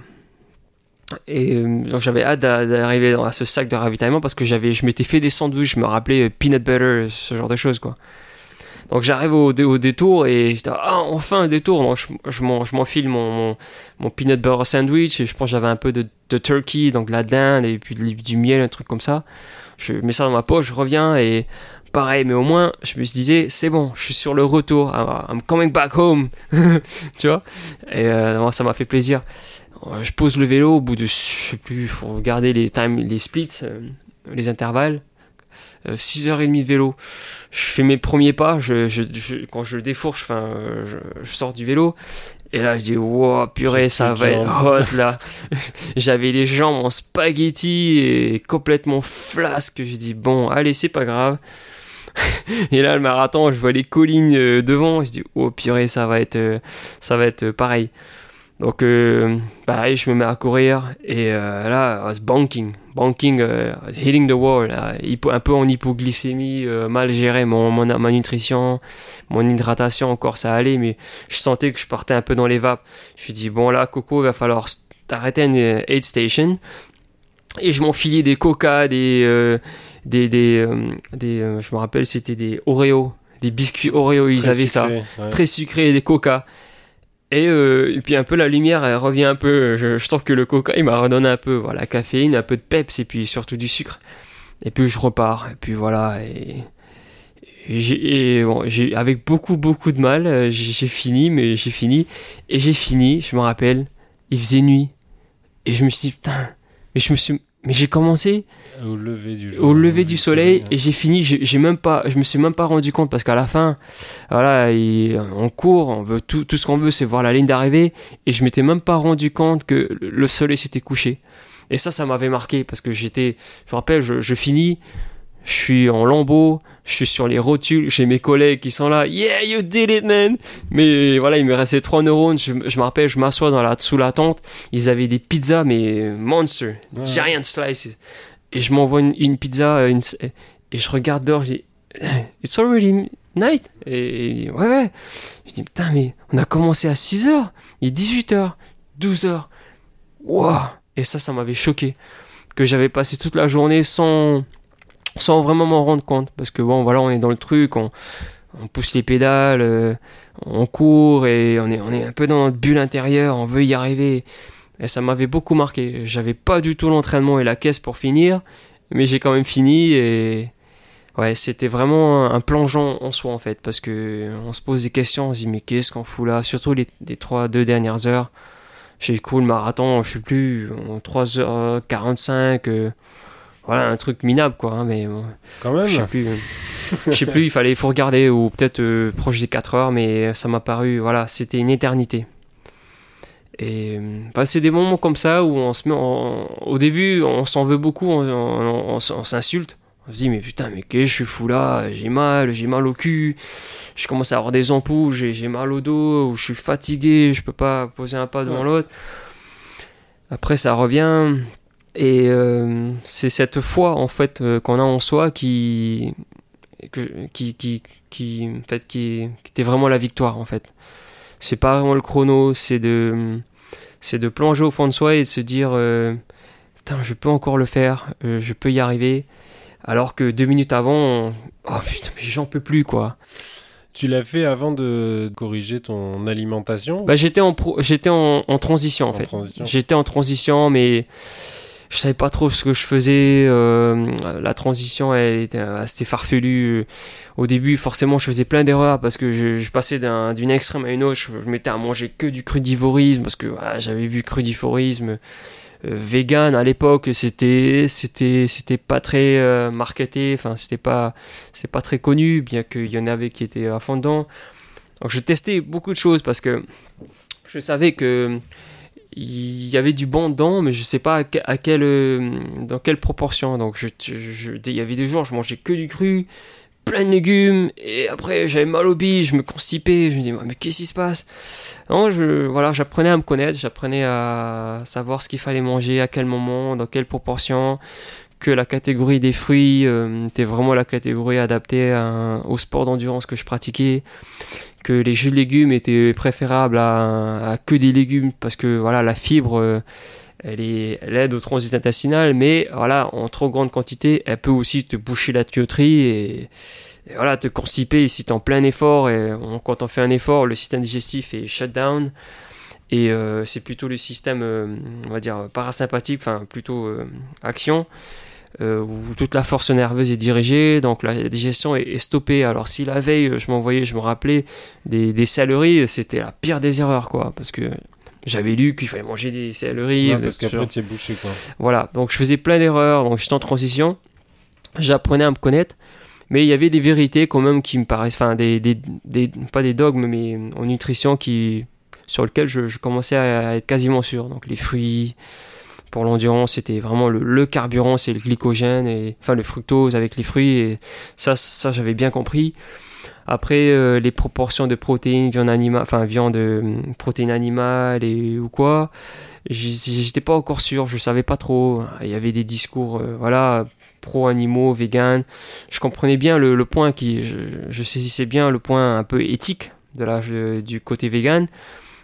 Speaker 2: et euh, donc j'avais hâte d'a- d'arriver dans- à ce sac de ravitaillement parce que j'avais je m'étais fait des sandwichs je me rappelais euh, peanut butter ce genre de choses quoi donc j'arrive au, au détour et j'étais ah enfin un détour donc je, je m'en- je m'enfile mon, mon, mon peanut butter sandwich et je pense que j'avais un peu de, de turkey donc de la dinde et puis du miel un truc comme ça je mets ça dans ma poche je reviens et pareil, mais au moins, je me disais, c'est bon, je suis sur le retour, I'm coming back home, tu vois? Et euh, moi, ça m'a fait plaisir. Euh, Je pose le vélo au bout de, je sais plus, faut regarder les time, les splits, euh, les intervalles. 6h30 de vélo. Je fais mes premiers pas, je, je, je- quand je défourche, enfin, euh, je, je sors du vélo. Et là, je dis, wow, purée, ça va être hot là. J'avais les jambes en spaghetti et complètement flasque. Je dis, bon, allez, c'est pas grave. Et là, le marathon, je vois les collines euh, devant. Je dis, oh purée, ça va être, euh, ça va être euh, pareil. Donc, pareil, je me mets à courir. Et là, I was banking. Banking, hitting the wall. un peu en hypoglycémie, mal géré mon, mon- ma nutrition, mon hydratation, encore ça allait. Mais je sentais que je partais un peu dans les vapes. Je me suis dit, bon, là, Coco, il va falloir à une aid station. Et je m'enfilais des coca, des, euh, des, des, euh, des, euh, je me rappelle, c'était des Oreo, des biscuits Oreo, ils
Speaker 1: Très
Speaker 2: avaient ça,
Speaker 1: ouais.
Speaker 2: très sucré, des coca. Et, euh, et puis un peu la lumière, elle revient un peu. Je, je sens que le coca, il m'a redonné un peu, voilà, la caféine, un peu de peps et puis surtout du sucre. Et puis je repars. Et puis voilà. Et, et j'ai, bon, j'ai, avec beaucoup, beaucoup de mal, euh, j'ai fini, mais j'ai fini. Et j'ai fini, je me rappelle, il faisait nuit. Et je me suis dit, putain, mais je me suis, mais j'ai commencé
Speaker 1: Au lever du
Speaker 2: au lever du soleil et j'ai fini j'ai même pas je me suis même pas rendu compte parce qu'à la fin voilà il- on court on veut tout tout ce qu'on veut c'est voir la ligne d'arrivée et je m'étais même pas rendu compte que le- le soleil s'était couché. Et ça ça m'avait marqué parce que j'étais je me rappelle je, je finis je suis en lambeau, je suis sur les rotules, j'ai mes collègues qui sont là, yeah, you did it, man! Mais voilà, il me restait trois neurones, je, je me rappelle, je m'assois dans la, sous la tente, ils avaient des pizzas, mais monster,
Speaker 1: Ouais.
Speaker 2: giant slices. Et je m'envoie une, une pizza, euh, une- et je regarde dehors, je dis, it's already night? Et, il dit, ouais, ouais. Je dis, putain, mais on a commencé à 6h, il est 18h, 12h. Wow! Et ça, ça m'avait choqué. Que j'avais passé toute la journée sans, sans vraiment m'en rendre compte. Parce que bon, voilà, on est dans le truc, on, pousse les pédales, euh, on court et on est, on est un peu dans notre bulle intérieure, on veut y arriver. Et ça m'avait beaucoup marqué. J'avais pas du tout l'entraînement et la caisse pour finir, mais j'ai quand même fini et ouais, c'était vraiment un, plongeon en soi en fait, parce que on se pose des questions, on se dit mais qu'est-ce qu'on fout là? Surtout les, les trois, deux dernières heures. J'ai couru le marathon, je sais plus, en 3h45, euh, voilà, un truc minable quoi, hein, mais bon,
Speaker 1: Quand
Speaker 2: je sais
Speaker 1: même.
Speaker 2: plus. Je sais plus, il fallait, il faut regarder, ou peut-être euh, proche des 4 heures, mais ça m'a paru, voilà, c'était une éternité. Et bah, c'est des moments comme ça où on se met au début, on s'en veut beaucoup, on, s'insulte. On se dit, mais putain, mais qu'est-ce que je suis fou là? J'ai mal, j'ai mal au cul, je commence à avoir des ampoules, j'ai mal au dos, ou je suis fatigué, je peux pas poser un pas devant l'autre. Après, ça revient. Et euh, c'est cette foi, en fait, euh, qu'on a en soi qui, qui, qui, qui, en fait, qui, qui était vraiment la victoire, en fait c'est pas vraiment le chrono, c'est de, c'est de plonger au fond de soi et de se dire, euh, putain, je peux encore le faire, je peux y arriver. Alors que deux minutes avant, oh putain, mais j'en peux plus, quoi.
Speaker 1: Tu l'as fait avant de corriger ton alimentation?
Speaker 2: Bah, J'étais en, j'étais en, transition, en, fait. J'étais en transition, mais je savais pas trop ce que je faisais. Euh, la transition, elle était assez farfelue. Au début, forcément, je faisais plein d'erreurs parce que je, passais d'une extrême à une autre. Je, mettais à manger que du crudivorisme parce que j'avais vu crudivorisme euh, vegan à l'époque. C'était c'était c'était pas très euh, marketé. Enfin, c'était pas c'est pas très connu, bien qu'il y en avait qui étaient à fond dedans. Donc, je testais beaucoup de choses parce que je savais que il y avait du bon dedans, mais je sais pas à, quelle, euh, dans quelle proportion. Donc, il y avait des jours, je mangeais que du cru, plein de légumes, et après, j'avais mal au bille, je me constipais, je me disais, mais qu'est-ce qui se passe? Non, je, voilà, j'apprenais à me connaître, j'apprenais à savoir ce qu'il fallait manger, à quel moment, dans quelle proportion, que la catégorie des fruits euh, était vraiment la catégorie adaptée au sport d'endurance que je pratiquais que les jus de légumes étaient préférables à, que des légumes parce que voilà la fibre euh, elle, aide au transit intestinal mais voilà en trop grande quantité elle peut aussi te boucher la tuyauterie et, voilà te constiper si tu es en plein effort et quand on fait un effort le système digestif est shut down et euh, c'est plutôt le système on va dire parasympathique enfin plutôt action euh, où toute la force nerveuse est dirigée, donc la digestion est, stoppée. Alors si la veille, je m'envoyais, je me rappelais des, des saleries, c'était la pire des erreurs, quoi, parce que j'avais lu qu'il fallait manger des céleris.
Speaker 1: parce qu'après tu es bouché, quoi.
Speaker 2: Voilà, donc je faisais plein d'erreurs, donc j'étais en transition, j'apprenais à me connaître, mais il y avait des vérités quand même qui me paraissent, enfin des, des, des pas des dogmes, mais en nutrition qui sur lequel je, je commençais à être quasiment sûr. Donc les fruits, pour l'endurance, c'était vraiment le, carburant, c'est le glycogène, et, enfin le fructose avec les fruits, et ça, ça j'avais bien compris. Après, euh, les proportions de protéines, viande animale, enfin viande, euh, protéines animales et ou quoi, j'étais pas encore sûr, je savais pas trop. Il y avait des discours, euh, voilà, pro animaux, vegan. Je comprenais bien le, point qui, je, saisissais bien le point un peu éthique de la, du côté vegan.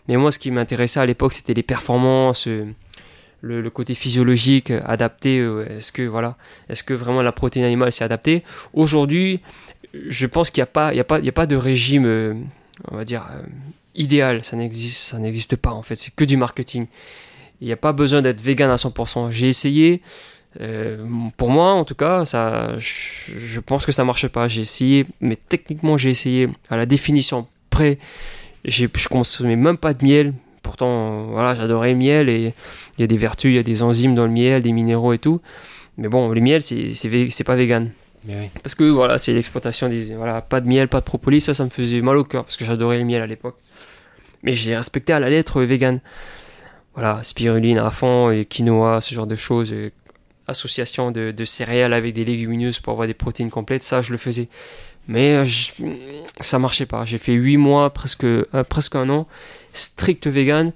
Speaker 2: Mais moi, ce qui m'intéressait à l'époque, c'était les performances le, côté physiologique adapté euh, Est-ce que voilà, est-ce que vraiment la protéine animale s'est adaptée? Aujourd'hui, je pense qu'il n'y a pas, y a pas, y a pas de régime, euh, on va dire euh, idéal. Ça n'existe, ça n'existe pas en fait. C'est que du marketing. Il n'y a pas besoin d'être vegan à 100%. J'ai essayé. pour moi, en tout cas, ça, je, pense que ça marche pas. J'ai essayé, mais techniquement, j'ai essayé à la définition près. Je consommais même pas de miel, Pourtant, voilà, j'adorais le miel et il y a des vertus, il y a des enzymes dans le miel, des minéraux et tout. Mais bon, le miel, c'est pas vegan. Parce que voilà, c'est l'exploitation des. Voilà, pas de miel, pas de propolis, ça, ça me faisait mal au cœur parce que j'adorais le miel à l'époque. Mais j'ai respecté à la lettre vegan. Voilà, spiruline à fond, et quinoa, ce genre de choses. association de, de, céréales avec des légumineuses pour avoir des protéines complètes, ça, je le faisais. Mais euh, ça marchait pas. J'ai fait 8 mois, presque, euh, presque un an, strict vegan.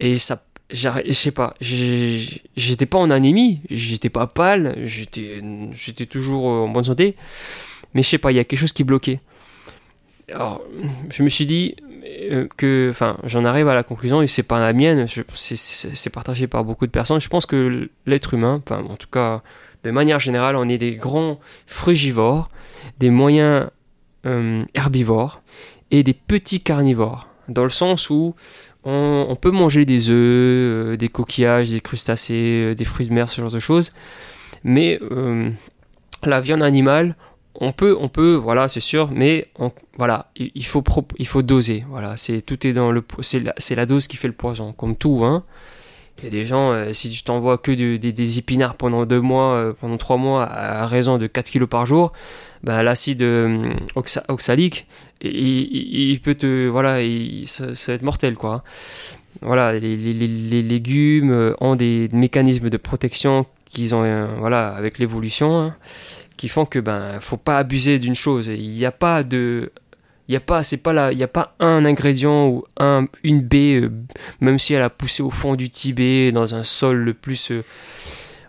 Speaker 2: Et ça, je sais pas, j'étais pas en anémie, j'étais pas pâle, j'étais, toujours en bonne santé. Mais je sais pas, il y a quelque chose qui bloquait. Alors, je me suis dit euh, que, enfin, j'en arrive à la conclusion, et c'est pas la mienne, c'est partagé par beaucoup de personnes. Je pense que l'être humain, enfin, en tout cas, de manière générale, on est des grands frugivores, des moyens euh, herbivores et des petits carnivores. Dans le sens où on, peut manger des œufs, euh, des coquillages, des crustacés, euh, des fruits de mer, ce genre de choses. Mais la viande animale, on peut, on peut, voilà, c'est sûr, mais voilà, il, faut, il faut doser. Voilà, c'est tout dans le, c'est la, la, dose qui fait le poison, comme tout, hein. Il y a des gens, euh, si tu t'envoies que des épinards pendant deux mois, euh, pendant trois mois, à raison de 4 kilos par jour, ben, l'acide euh, oxalique, il, peut te. Voilà, ça, va être mortel, quoi. voilà, les, légumes ont des mécanismes de protection qu'ils ont, voilà, avec l'évolution, hein, qui font que ben, faut pas abuser d'une chose. Il n'y a pas de, il y a pas, c'est pas là, il y a pas un ingrédient ou un, une baie, euh, même si elle a poussé au fond du Tibet, dans un sol le plus, euh,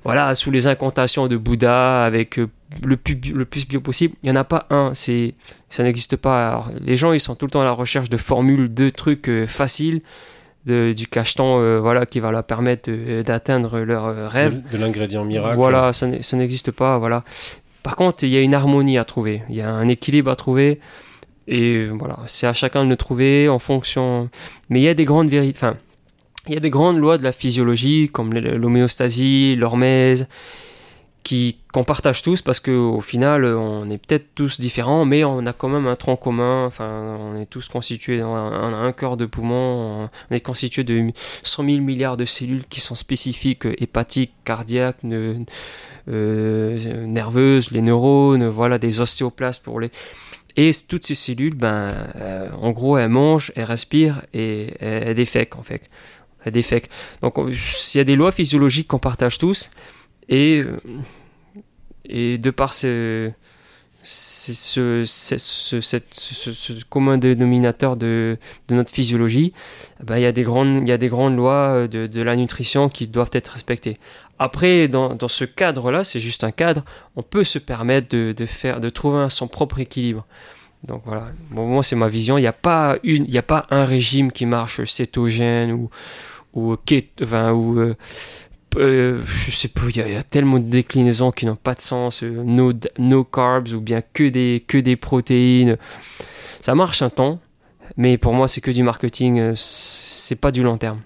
Speaker 2: voilà, sous les incantations de Bouddha, avec euh, le plus, le plus bio possible. Il y en a pas un, c'est, ça n'existe pas. Alors, les gens, ils sont tout le temps à la recherche de formules, de trucs faciles, de- du cacheton, euh, voilà, qui va leur permettre d'atteindre leurs euh, rêves.
Speaker 1: De, de l'ingrédient miracle.
Speaker 2: Voilà, ça n'existe pas, voilà. Par contre, il y a une harmonie à trouver, il y a un équilibre à trouver, et voilà, c'est à chacun de le trouver en fonction. Mais il y a des grandes vérités, enfin, il y a des grandes lois de la physiologie, comme l'homéostasie, l'hormèse, qui qu'on partage tous parce qu'au final, on est peut-être tous différents, mais on a quand même un tronc commun. Enfin, on est tous constitués, on a un, cœur de poumon, on est constitué de 100 000 milliards de cellules qui sont spécifiques, hépatiques, cardiaques, euh, nerveuses, les neurones, voilà, des ostéoplastes pour les. Et toutes ces cellules, ben, euh, en gros, elles mangent, elles respirent et elles, elles défèquent, en fait. Elles défèquent. Donc, on- il y a des lois physiologiques qu'on partage tous. Et, euh, et de par ce, ce, ce- ce commun dénominateur de, de notre physiologie, ben, il, y a des grandes, il y a des grandes lois de, de la nutrition qui doivent être respectées. Après, dans, dans ce cadre-là, c'est juste un cadre, on peut se permettre de, de faire, de trouver son propre équilibre. Donc voilà, moi c'est ma vision. Il n'y a pas a pas un régime qui marche cétogène ou ou keto, enfin, ou euh, euh, je sais pas, il y, a- tellement de déclinaisons qui n'ont pas de sens. euh, no, no carbs ou bien que des que des protéines. Ça marche un temps, mais pour moi c'est que du marketing. C'est pas du long terme.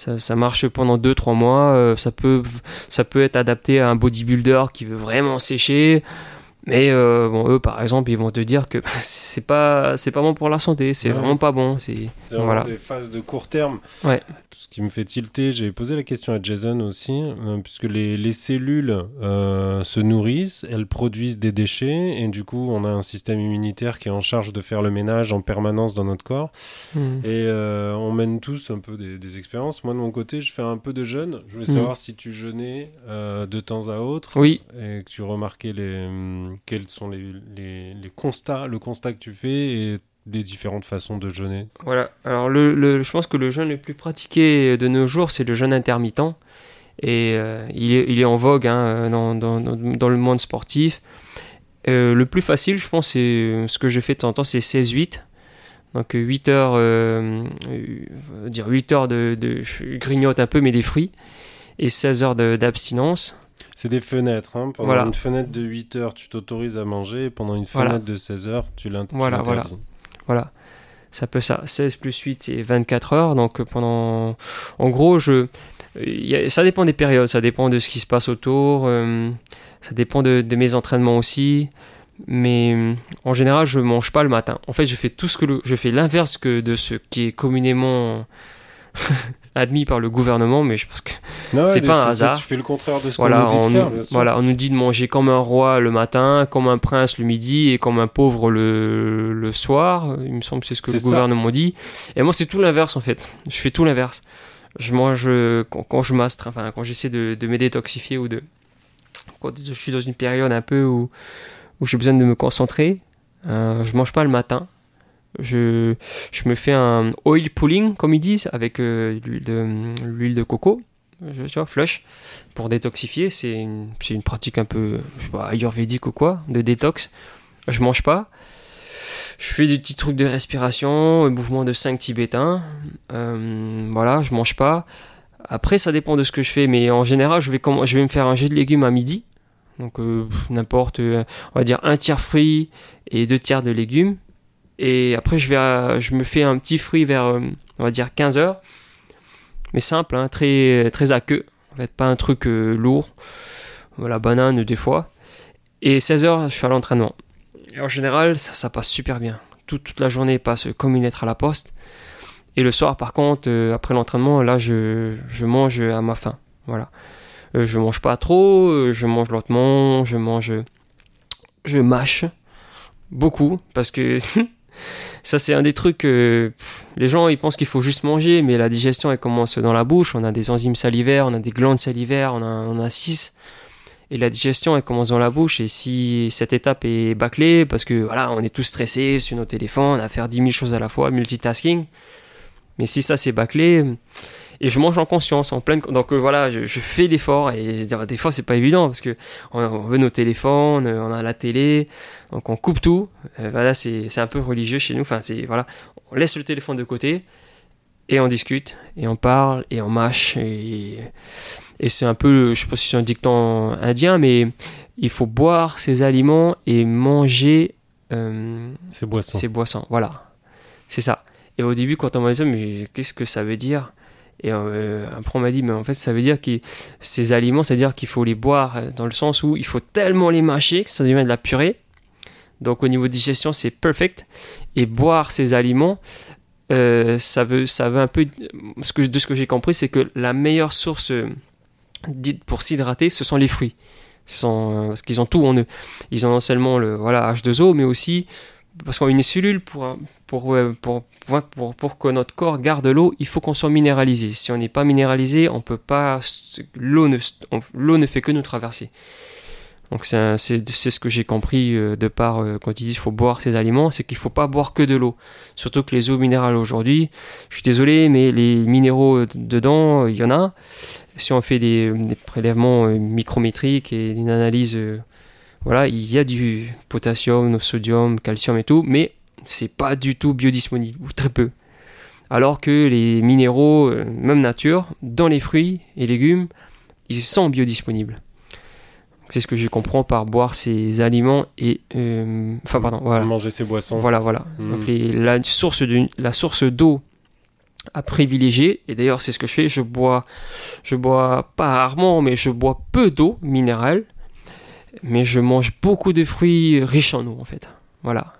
Speaker 2: Ça, marche pendant 2-3 mois. euh, ça, peut, ça peut être adapté à un bodybuilder qui veut vraiment sécher. Mais euh, bon, eux, par exemple, ils vont te dire que c'est pas, c'est pas bon pour la santé. C'est
Speaker 1: Ouais.
Speaker 2: vraiment pas bon. C'est Voilà.
Speaker 1: des phases de court terme.
Speaker 2: Ouais.
Speaker 1: Ce qui me fait tilter, j'ai posé la question à Jason aussi, euh, puisque les, les cellules euh, se nourrissent, elles produisent des déchets, et du coup, on a un système immunitaire qui est en charge de faire le ménage en permanence dans notre corps.
Speaker 2: Hmm.
Speaker 1: Et on mène tous un peu des, des expériences. Moi, de mon côté, je fais un peu de jeûne. Je voulais
Speaker 2: Mhm.
Speaker 1: savoir si tu jeûnais de temps à autre
Speaker 2: Oui,
Speaker 1: et que tu remarquais les, hum, quels sont les, les, constats, le constat que tu fais et des différentes façons de jeûner.
Speaker 2: Voilà, alors je pense que le jeûne le plus pratiqué de nos jours, c'est le jeûne intermittent. Et euh, il, est, il est en vogue hein, dans, dans- le monde sportif. Euh, le plus facile, je pense, c'est ce que je fais de temps en temps, c'est 16-8. Donc 8 heures, euh, euh, dire 8 heures de, de- Je grignote un peu, mais des fruits. Et 16 heures d'abstinence.
Speaker 1: C'est des fenêtres. Hein. Pendant
Speaker 2: Voilà.
Speaker 1: une fenêtre de 8 heures, tu t'autorises à manger. Et pendant une
Speaker 2: Voilà.
Speaker 1: fenêtre de 16 heures, tu l'in- tu
Speaker 2: Voilà, voilà.
Speaker 1: l'interdis.
Speaker 2: Voilà. Ça peut ça. 16 plus 8, c'est 24 heures. Donc euh, pendant. En gros, je. a- Ça dépend des périodes, ça dépend de ce qui se passe autour, euh, ça dépend de, de mes entraînements aussi. Mais euh, en général, je mange pas le matin. En fait, je fais tout ce que le- je fais l'inverse que de ce qui est communément admis par le gouvernement, mais je pense que C'est pas un hasard.
Speaker 1: Tu fais le contraire de ce
Speaker 2: voilà,
Speaker 1: qu'on nous dit
Speaker 2: on,
Speaker 1: de faire.
Speaker 2: nous-
Speaker 1: bien sûr.
Speaker 2: voilà, on nous dit de manger comme un roi le matin, comme un prince le midi et comme un pauvre le, le soir. Il me semble que c'est ce que le
Speaker 1: ça.
Speaker 2: gouvernement dit. Et moi, c'est tout l'inverse en fait. Je fais tout l'inverse. Je mange quand, quand je m'astreins, enfin quand j'essaie de, de me détoxifier ou de quand je suis dans une période un peu où, où j'ai besoin de me concentrer. euh, je mange pas le matin. Je, je me fais un oil pulling, comme ils disent, avec euh, l'huile de, de coco, tu vois, flush, pour détoxifier. C'est une, une pratique un peu, je sais pas, ayurvédique ou quoi, de détox. Je mange pas. Je fais des petits trucs de respiration, un mouvement de 5 tibétains. Euh, voilà, je mange pas. Après, ça dépend de ce que je fais, mais en général, je vais, je vais me faire un jus de légumes à midi. Donc, euh, n'importe, on va dire un tiers fruits et deux tiers de légumes. Et après, je, vais je me fais un petit fruit vers, euh, on va dire, 15 heures. Mais simple, hein, très, très à queue. En fait, pas un truc euh, lourd. La banane, des fois. Et 16 heures, je suis à l'entraînement. Et en général, ça, passe super bien. Tout- toute la journée passe comme une lettre à la poste. Et le soir, par contre, euh, après l'entraînement, là, je, je mange à ma faim. Voilà. Euh, je mange pas trop, je mange lentement, je mange. Je mâche beaucoup parce que ça c'est un des trucs que les gens ils pensent qu'il faut juste manger, mais la digestion elle commence dans la bouche. On a des enzymes salivaires, on a des glandes salivaires, on a, on a six. Et la digestion elle commence dans la bouche. Et si cette étape est bâclée, parce que voilà, on est tous stressés sur nos téléphones, à faire 10 000 choses à la fois, multitasking. Mais si ça c'est bâclé, et je mange en conscience, en pleine. Donc euh, voilà, je, je fais l'effort et des fois c'est pas évident parce que on, on veut nos téléphones, euh, on a la télé, donc on coupe tout. Euh, voilà, c'est c'est un peu religieux chez nous. Enfin, c'est voilà, on laisse le téléphone de côté et on discute et on parle et on mâche et, et c'est un peu, je sais pas si c'est un dicton indien, mais il faut boire ses aliments et manger euh,
Speaker 1: C'est boisson.
Speaker 2: ces boissons. Voilà, c'est ça. Et au début, quand on m'a dit ça, mais qu'est-ce que ça veut dire? Et euh, après, on m'a dit, mais en fait, ça veut dire que ces aliments, c'est-à-dire qu'il faut les boire euh, dans le sens où il faut tellement les mâcher que ça devient de la purée. Donc, au niveau de digestion, c'est perfect. Et boire ces aliments, euh, ça, veut, ça veut un peu. Ce que, de ce que j'ai compris, c'est que la meilleure source euh, dite pour s'hydrater, ce sont les fruits. Parce qu'ils ont tout en eux. Ils ont non seulement le voilà, H2O, mais aussi parce qu'on a une cellule pour, pour, euh, pour, pour, pour, pour que notre corps garde l'eau, il faut qu'on soit minéralisé. Si on n'est pas minéralisé, on peut pas. L'eau ne, ne fait que nous traverser. Donc c'est ce que j'ai compris euh, de par euh, quand ils disent faut boire ces aliments, c'est qu'il faut pas boire que de l'eau. Surtout que les eaux minérales aujourd'hui, je suis désolé, mais les minéraux dedans, il y en a. Si on fait des, prélèvements micrométriques et une analyse, voilà, il y a du potassium, sodium, calcium et tout, mais c'est pas du tout biodisponible, ou très peu. Alors que les minéraux, euh, même nature, dans les fruits et légumes, ils sont biodisponibles. C'est ce que je comprends par boire ces aliments et... euh, enfin, pardon, voilà.
Speaker 1: Manger ses boissons.
Speaker 2: Voilà, voilà.
Speaker 1: Mm.
Speaker 2: Donc les- la source de, la source d'eau à privilégier, et d'ailleurs c'est ce que je fais, je bois, je bois pas rarement, mais je bois peu d'eau minérale, mais je mange beaucoup de fruits riches en eau en fait. Voilà.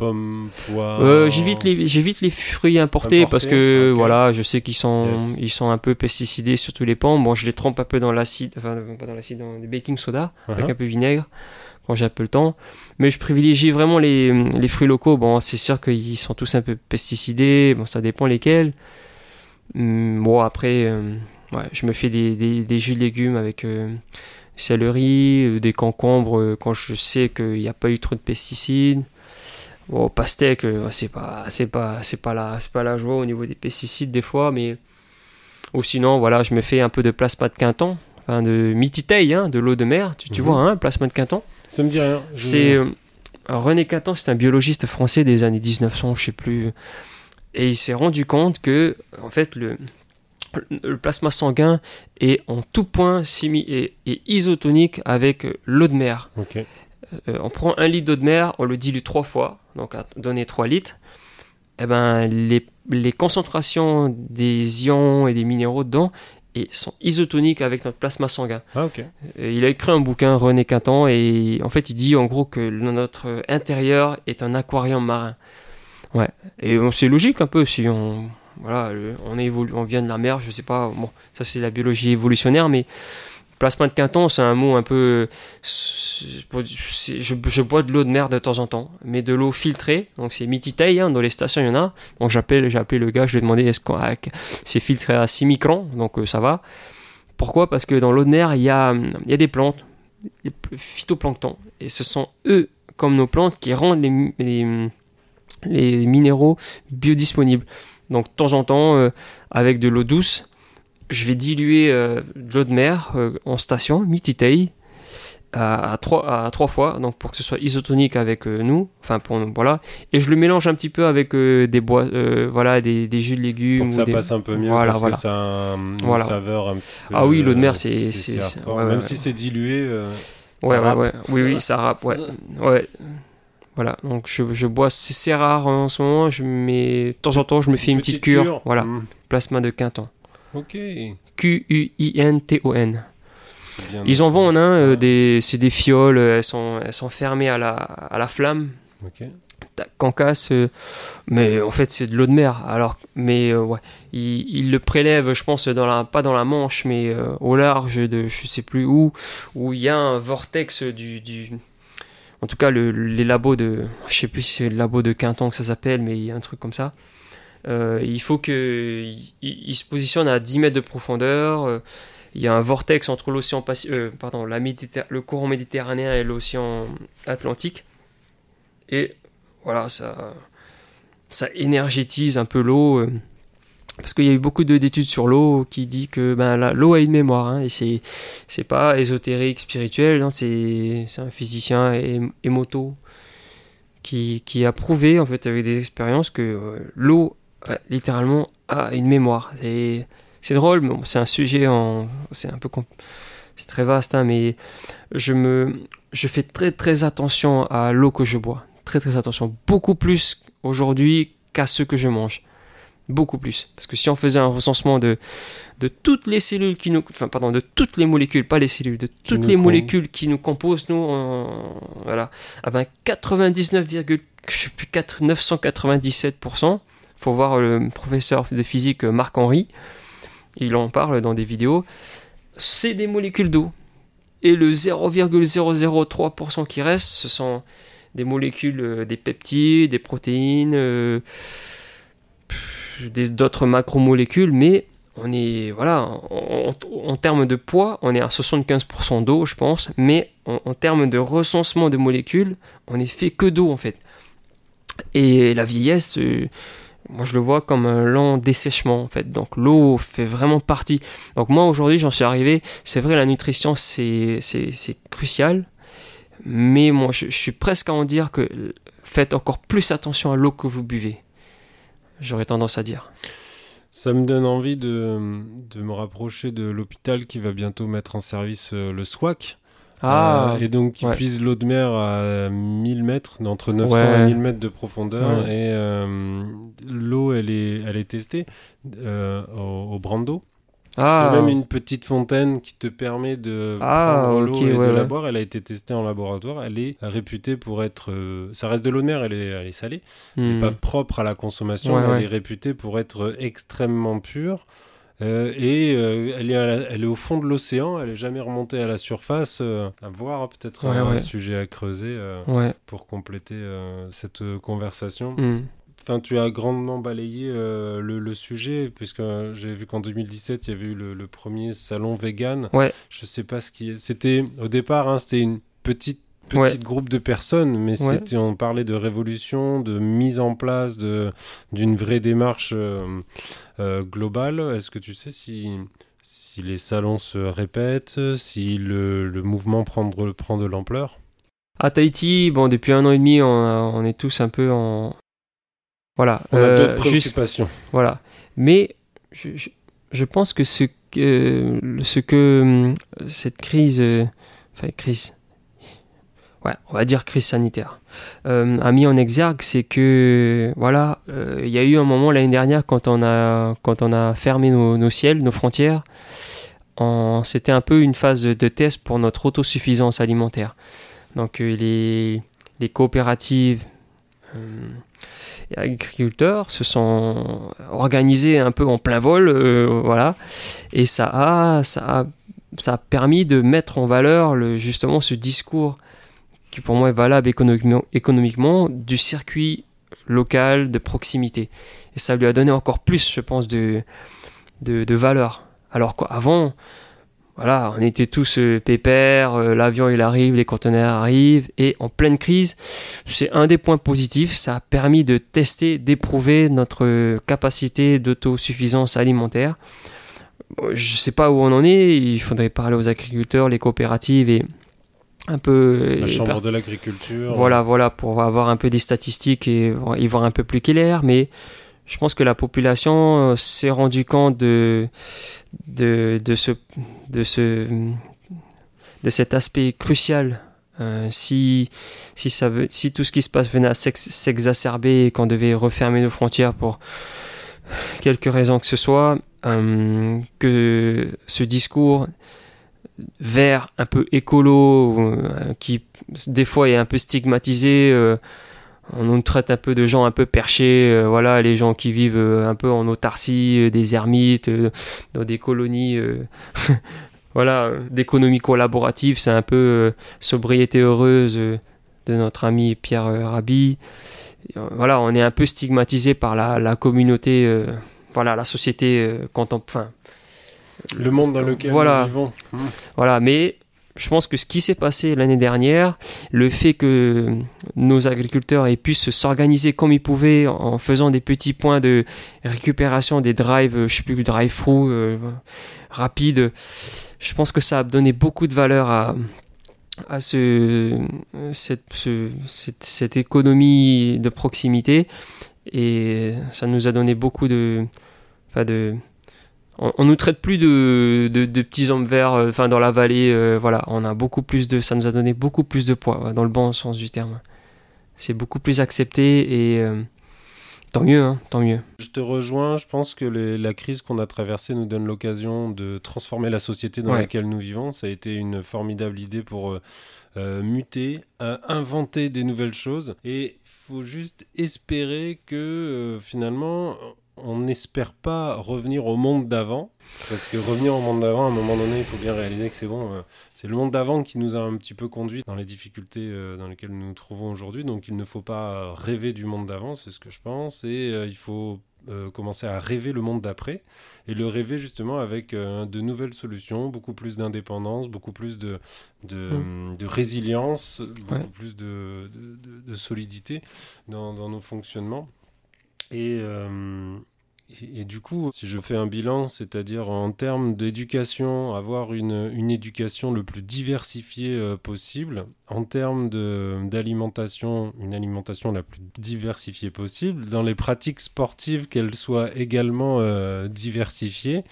Speaker 1: Les pommes, poires.
Speaker 2: Euh, j'évite les j'évite les fruits importés,
Speaker 1: Importés,
Speaker 2: parce que voilà, je sais qu'ils sont
Speaker 1: Yes.
Speaker 2: ils sont un peu pesticidés surtout les pommes. Bon, je les trempe un peu dans l'acide, enfin pas dans l'acide, dans du baking soda avec
Speaker 1: Uh-huh.
Speaker 2: un peu de vinaigre quand j'ai un peu le temps. Mais je privilégie vraiment les, les fruits locaux. Bon, c'est sûr qu'ils sont tous un peu pesticidés. Bon, ça dépend lesquels. Hum, bon, après, euh, ouais, je me fais des, des, des jus de légumes avec euh, céleri, euh, des concombres quand je sais qu'il n'y a pas eu trop de pesticides. Bon, pastèque, euh, c'est pas, c'est pas, c'est pas la, c'est pas la joie au niveau des pesticides des fois, mais ou sinon, voilà, je me fais un peu de plasma de quinton, enfin de mititeille, hein, de l'eau de mer, tu, tu
Speaker 1: Mhm.
Speaker 2: vois, hein, plasma de quinton?
Speaker 1: Ça me dit rien. Je-
Speaker 2: C'est euh, René Quinton, c'est un biologiste français des années 1900, je sais plus, et il s'est rendu compte que, en fait, le le plasma sanguin est en tout point simi et, et isotonique avec euh, l'eau de mer. Euh, on prend un litre d'eau de mer, on le dilue trois fois, donc à donner 3 litres. Eh ben, les, les concentrations des ions et des minéraux dedans et sont isotoniques avec notre plasma sanguin.
Speaker 1: Ah, ok.
Speaker 2: Euh, Il a écrit un bouquin, René Quinton, et en fait, il dit en gros que notre intérieur est un aquarium marin. Ouais. Et c'est logique un peu si on. Voilà, on, évolu- on vient de la mer, je sais pas. Bon, ça c'est la biologie évolutionnaire, mais plasma de Quinton, c'est un mot un peu. Je, bois de l'eau de mer de temps en temps, mais de l'eau filtrée, donc c'est mititeille, hein, dans les stations il y en a. J'appelle, j'ai appelé le gars, je lui ai demandé est-ce qu'on a- c'est filtré à 6 microns, donc euh, ça va. Pourquoi? Parce que dans l'eau de mer, il y a, y a des plantes, des p- phytoplanctons, et ce sont eux, comme nos plantes, qui rendent les, les, les minéraux biodisponibles. Donc de temps en temps, euh, avec de l'eau douce, je vais diluer euh, de l'eau de mer euh, en station, mititeille, à, à, trois, à trois fois, donc pour que ce soit isotonique avec euh, nous, enfin pour nous, voilà, et je le mélange un petit peu avec euh, des bois, euh, voilà, des, des jus de légumes.
Speaker 1: Pour que
Speaker 2: ou
Speaker 1: ça
Speaker 2: des-
Speaker 1: passe un peu mieux
Speaker 2: Voilà,
Speaker 1: parce
Speaker 2: voilà.
Speaker 1: que ça a un- une
Speaker 2: Voilà.
Speaker 1: saveur un petit peu.
Speaker 2: Ah oui, l'eau de mer,
Speaker 1: euh,
Speaker 2: c'est- ouais, ouais,
Speaker 1: Même
Speaker 2: ouais.
Speaker 1: si c'est dilué. euh,
Speaker 2: Ouais,
Speaker 1: Ça
Speaker 2: ouais. Oui, oui, ça râpe, ouais. ouais. Voilà, donc je, je bois, c'est rare en ce moment, je mets, de temps en temps, je me fais une petite, cure. Voilà,
Speaker 1: Mm.
Speaker 2: plasma de Quinton.
Speaker 1: Ok.
Speaker 2: Q-U-I-N-T-O-N. Ils en vendent, hein, euh, des, c'est des fioles, euh, elles sont, elles sont fermées à la, à la flamme,
Speaker 1: Ok.
Speaker 2: tac, concasse, euh, mais en fait c'est de l'eau de mer. Alors, mais euh, ouais, ils, le prélèvent, je pense, dans la, pas dans la Manche, mais au large de, je sais plus où, où il y a un vortex du, du en tout cas les labos de, je sais plus si c'est le labo de Quinton que ça s'appelle, mais il y a un truc comme ça. Euh, il faut que il, se positionne à 10 mètres de profondeur. Euh, il y a un vortex entre l'océan euh, pardon, la le courant méditerranéen et l'océan Atlantique. Et voilà, ça, ça énergétise un peu l'eau. parce qu'il y a eu beaucoup d'études sur l'eau qui dit que ben, l'eau a une mémoire. Hein, et c'est, c'est pas ésotérique, spirituel. c'est, c'est un physicien émoto qui, qui a prouvé en fait avec des expériences que l'eau littéralement a une mémoire. C'est, c'est drôle, mais c'est un sujet en, c'est un peu, c'est très vaste, hein, mais je me, je fais très très attention à l'eau que je bois, très très attention, beaucoup plus aujourd'hui qu'à ce que je mange, beaucoup plus, parce que si on faisait un recensement de de toutes les cellules qui nous, enfin pardon, de toutes les molécules, pas les cellules, de toutes les molécules qui nous composent, nous, voilà, ah ben 99, je sais plus 4, 997%, faut voir le professeur de physique Marc-Henri, il en parle dans des vidéos, c'est des molécules d'eau. Et le 0,003% qui reste, ce sont des molécules, euh, des peptides, des protéines, euh, d'autres macromolécules, mais on est, voilà, en, termes de poids, on est à 75% d'eau, je pense, mais en, termes de recensement de molécules, on est fait que d'eau, en fait. Et la vieillesse, euh, moi je le vois comme un lent dessèchement en fait. Donc l'eau fait vraiment partie. Donc moi aujourd'hui j'en suis arrivé, c'est vrai la nutrition c'est, crucial, mais moi je, suis presque à en dire que faites encore plus attention à l'eau que vous buvez. J'aurais tendance à dire.
Speaker 1: Ça me donne envie de, de me rapprocher de l'hôpital qui va bientôt mettre en service euh, le SWAC. Ah, euh, et donc, ils puisent l'eau de mer à 1000 mètres, entre 900 et 1000 mètres de profondeur. Et euh, l'eau, elle est, elle est testée euh, au, Brando. Ah. Même une petite fontaine qui te permet de ah, prendre l'eau et de la boire. Elle a été testée en laboratoire. Elle est réputée pour être. ça reste de l'eau de mer, elle est, elle est salée. Elle n'est hmm. pas propre à la consommation. elle est réputée pour être extrêmement pure. Euh, et euh, elle, est elle, est au fond de l'océan, elle est jamais remontée à la surface. Euh, à voir peut-être un, sujet à creuser pour compléter cette conversation. Hmm. Enfin, tu as grandement balayé le, sujet, puisque j'ai vu qu'en 2017, il y avait eu le, premier salon vegan.
Speaker 2: Ouais.
Speaker 1: Je sais pas ce qui. C'était au départ, hein, c'était une petite petit groupe de personnes, mais c'était, on parlait de révolution, de mise en place de, d'une vraie démarche euh, euh, globale. Est-ce que tu sais si, si les salons se répètent, si le, le mouvement prend de, prend de l'ampleur?
Speaker 2: À Tahiti, bon, depuis un an et demi, on, on est tous un peu en. Voilà.
Speaker 1: On a euh, d'autres préoccupations.
Speaker 2: voilà. Mais je, je, pense que ce que, ce que hum, cette crise. Enfin, crise ouais, on va dire crise sanitaire, euh, a mis en exergue, c'est que voilà, euh, il y a eu un moment l'année dernière quand on a quand on a fermé nos, ciels, nos frontières, c'était un peu une phase de test pour notre autosuffisance alimentaire. Donc euh, les, les coopératives et agriculteurs se sont organisés un peu en plein vol, voilà, et ça a ça a ça a permis de mettre en valeur le, justement ce discours qui pour moi est valable économiquement, du circuit local de proximité. Et ça lui a donné encore plus, je pense, de, de, valeur. Alors qu'avant, voilà, on était tous euh, pépères, euh, l'avion il arrive, les conteneurs arrivent, et en pleine crise, c'est un des points positifs, ça a permis de tester, d'éprouver notre capacité d'autosuffisance alimentaire. Je ne sais pas où on en est, il faudrait parler aux agriculteurs, les coopératives et un peu
Speaker 1: la chambre de l'agriculture.
Speaker 2: Voilà voilà pour avoir un peu des statistiques et y voir un peu plus clair mais je pense que la population euh, s'est rendu compte de, de, de ce de ce de cet aspect crucial euh, si si ça veut si tout ce qui se passe venait à s'exacerber et qu'on devait refermer nos frontières pour quelque raison que ce soit euh, que ce discours vert, un peu écolo, euh, qui des fois est un peu stigmatisé. Euh, on nous traite un peu de gens un peu perchés, euh, voilà, les gens qui vivent un peu en autarcie, des ermites, dans des colonies, voilà, d'économie collaborative, c'est un peu sobriété heureuse. de notre ami Pierre Rabhi. Voilà, on est un peu stigmatisé par la, communauté, voilà, la société enfin,
Speaker 1: le monde dans lequel
Speaker 2: voilà,
Speaker 1: nous vivons.
Speaker 2: Voilà, mais je pense que ce qui s'est passé l'année dernière, le fait que nos agriculteurs aient pu s'organiser comme ils pouvaient en faisant des petits points de récupération des drives, je sais plus, drive-through euh, rapides, je pense que ça a donné beaucoup de valeur à, à ce, cette, cette, cette, économie de proximité. Et ça nous a donné beaucoup de, enfin de on, nous traite plus de, de, petits hommes verts euh, enfin dans la vallée euh, voilà. On a beaucoup plus de ça nous a donné beaucoup plus de poids dans le bon sens du terme. C'est beaucoup plus accepté et euh, tant mieux hein, tant mieux.
Speaker 1: Je te rejoins. Je pense que la crise qu'on a traversée nous donne l'occasion de transformer la société dans laquelle nous vivons. Ça a été une formidable idée pour muter inventer des nouvelles choses. Et il faut juste espérer que finalement on n'espère pas revenir au monde d'avant, parce que revenir au monde d'avant, à un moment donné, il faut bien réaliser que c'est bon. Euh, c'est le monde d'avant qui nous a un petit peu conduit dans les difficultés euh, dans lesquelles nous nous trouvons aujourd'hui. Donc il ne faut pas rêver du monde d'avant, c'est ce que je pense, et euh, il faut commencer à rêver le monde d'après, et le rêver justement avec de nouvelles solutions, beaucoup plus d'indépendance, beaucoup plus de, de, mmh. résilience, beaucoup plus de, solidité dans, dans nos fonctionnements. Et, et, du coup, si je fais un bilan, c'est-à-dire en termes d'éducation, avoir une, une, éducation le plus diversifiée euh, possible, en termes d'alimentation, une alimentation la plus diversifiée possible, dans les pratiques sportives, qu'elles soient également euh, diversifiées,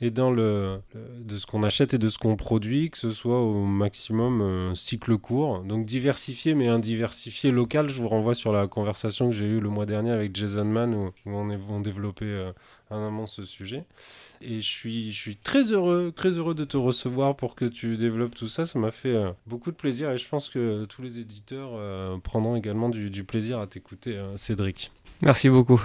Speaker 1: et dans le, de ce qu'on achète et de ce qu'on produit, que ce soit au maximum un cycle court. Donc diversifié, mais un diversifié local. Je vous renvoie sur la conversation que j'ai eue le mois dernier avec Jason Mann, où, on, est, on développait euh, un amont ce sujet. Et je suis, je suis très heureux, très heureux de te recevoir pour que tu développes tout ça. Ça m'a fait euh, beaucoup de plaisir et je pense que tous les éditeurs euh, prendront également du plaisir à t'écouter, Cédric.
Speaker 2: Merci beaucoup.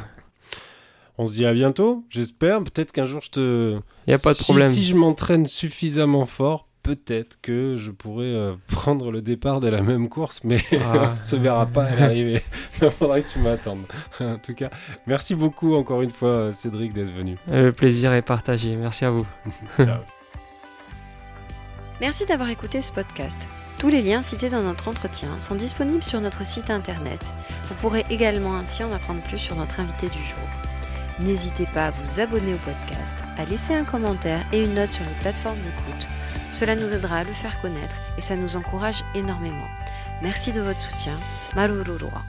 Speaker 1: On se dit à bientôt, j'espère. Peut-être qu'un jour je te.
Speaker 2: Il n'y a pas de problème.
Speaker 1: Si je m'entraîne suffisamment fort, peut-être que je pourrais euh, prendre le départ de la même course, mais ah. on ne se verra pas à l'arrivée. Il faudra que tu m'attendes. en tout cas, merci beaucoup encore une fois, Cédric, d'être venu.
Speaker 2: Le plaisir est partagé. Merci à vous.
Speaker 3: Merci d'avoir écouté ce podcast. Tous les liens cités dans notre entretien sont disponibles sur notre site internet. Vous pourrez également ainsi en apprendre plus sur notre invité du jour. N'hésitez pas à vous abonner au podcast, à laisser un commentaire et une note sur les plateformes d'écoute. Cela nous aidera à le faire connaître et ça nous encourage énormément. Merci de votre soutien. Marururua.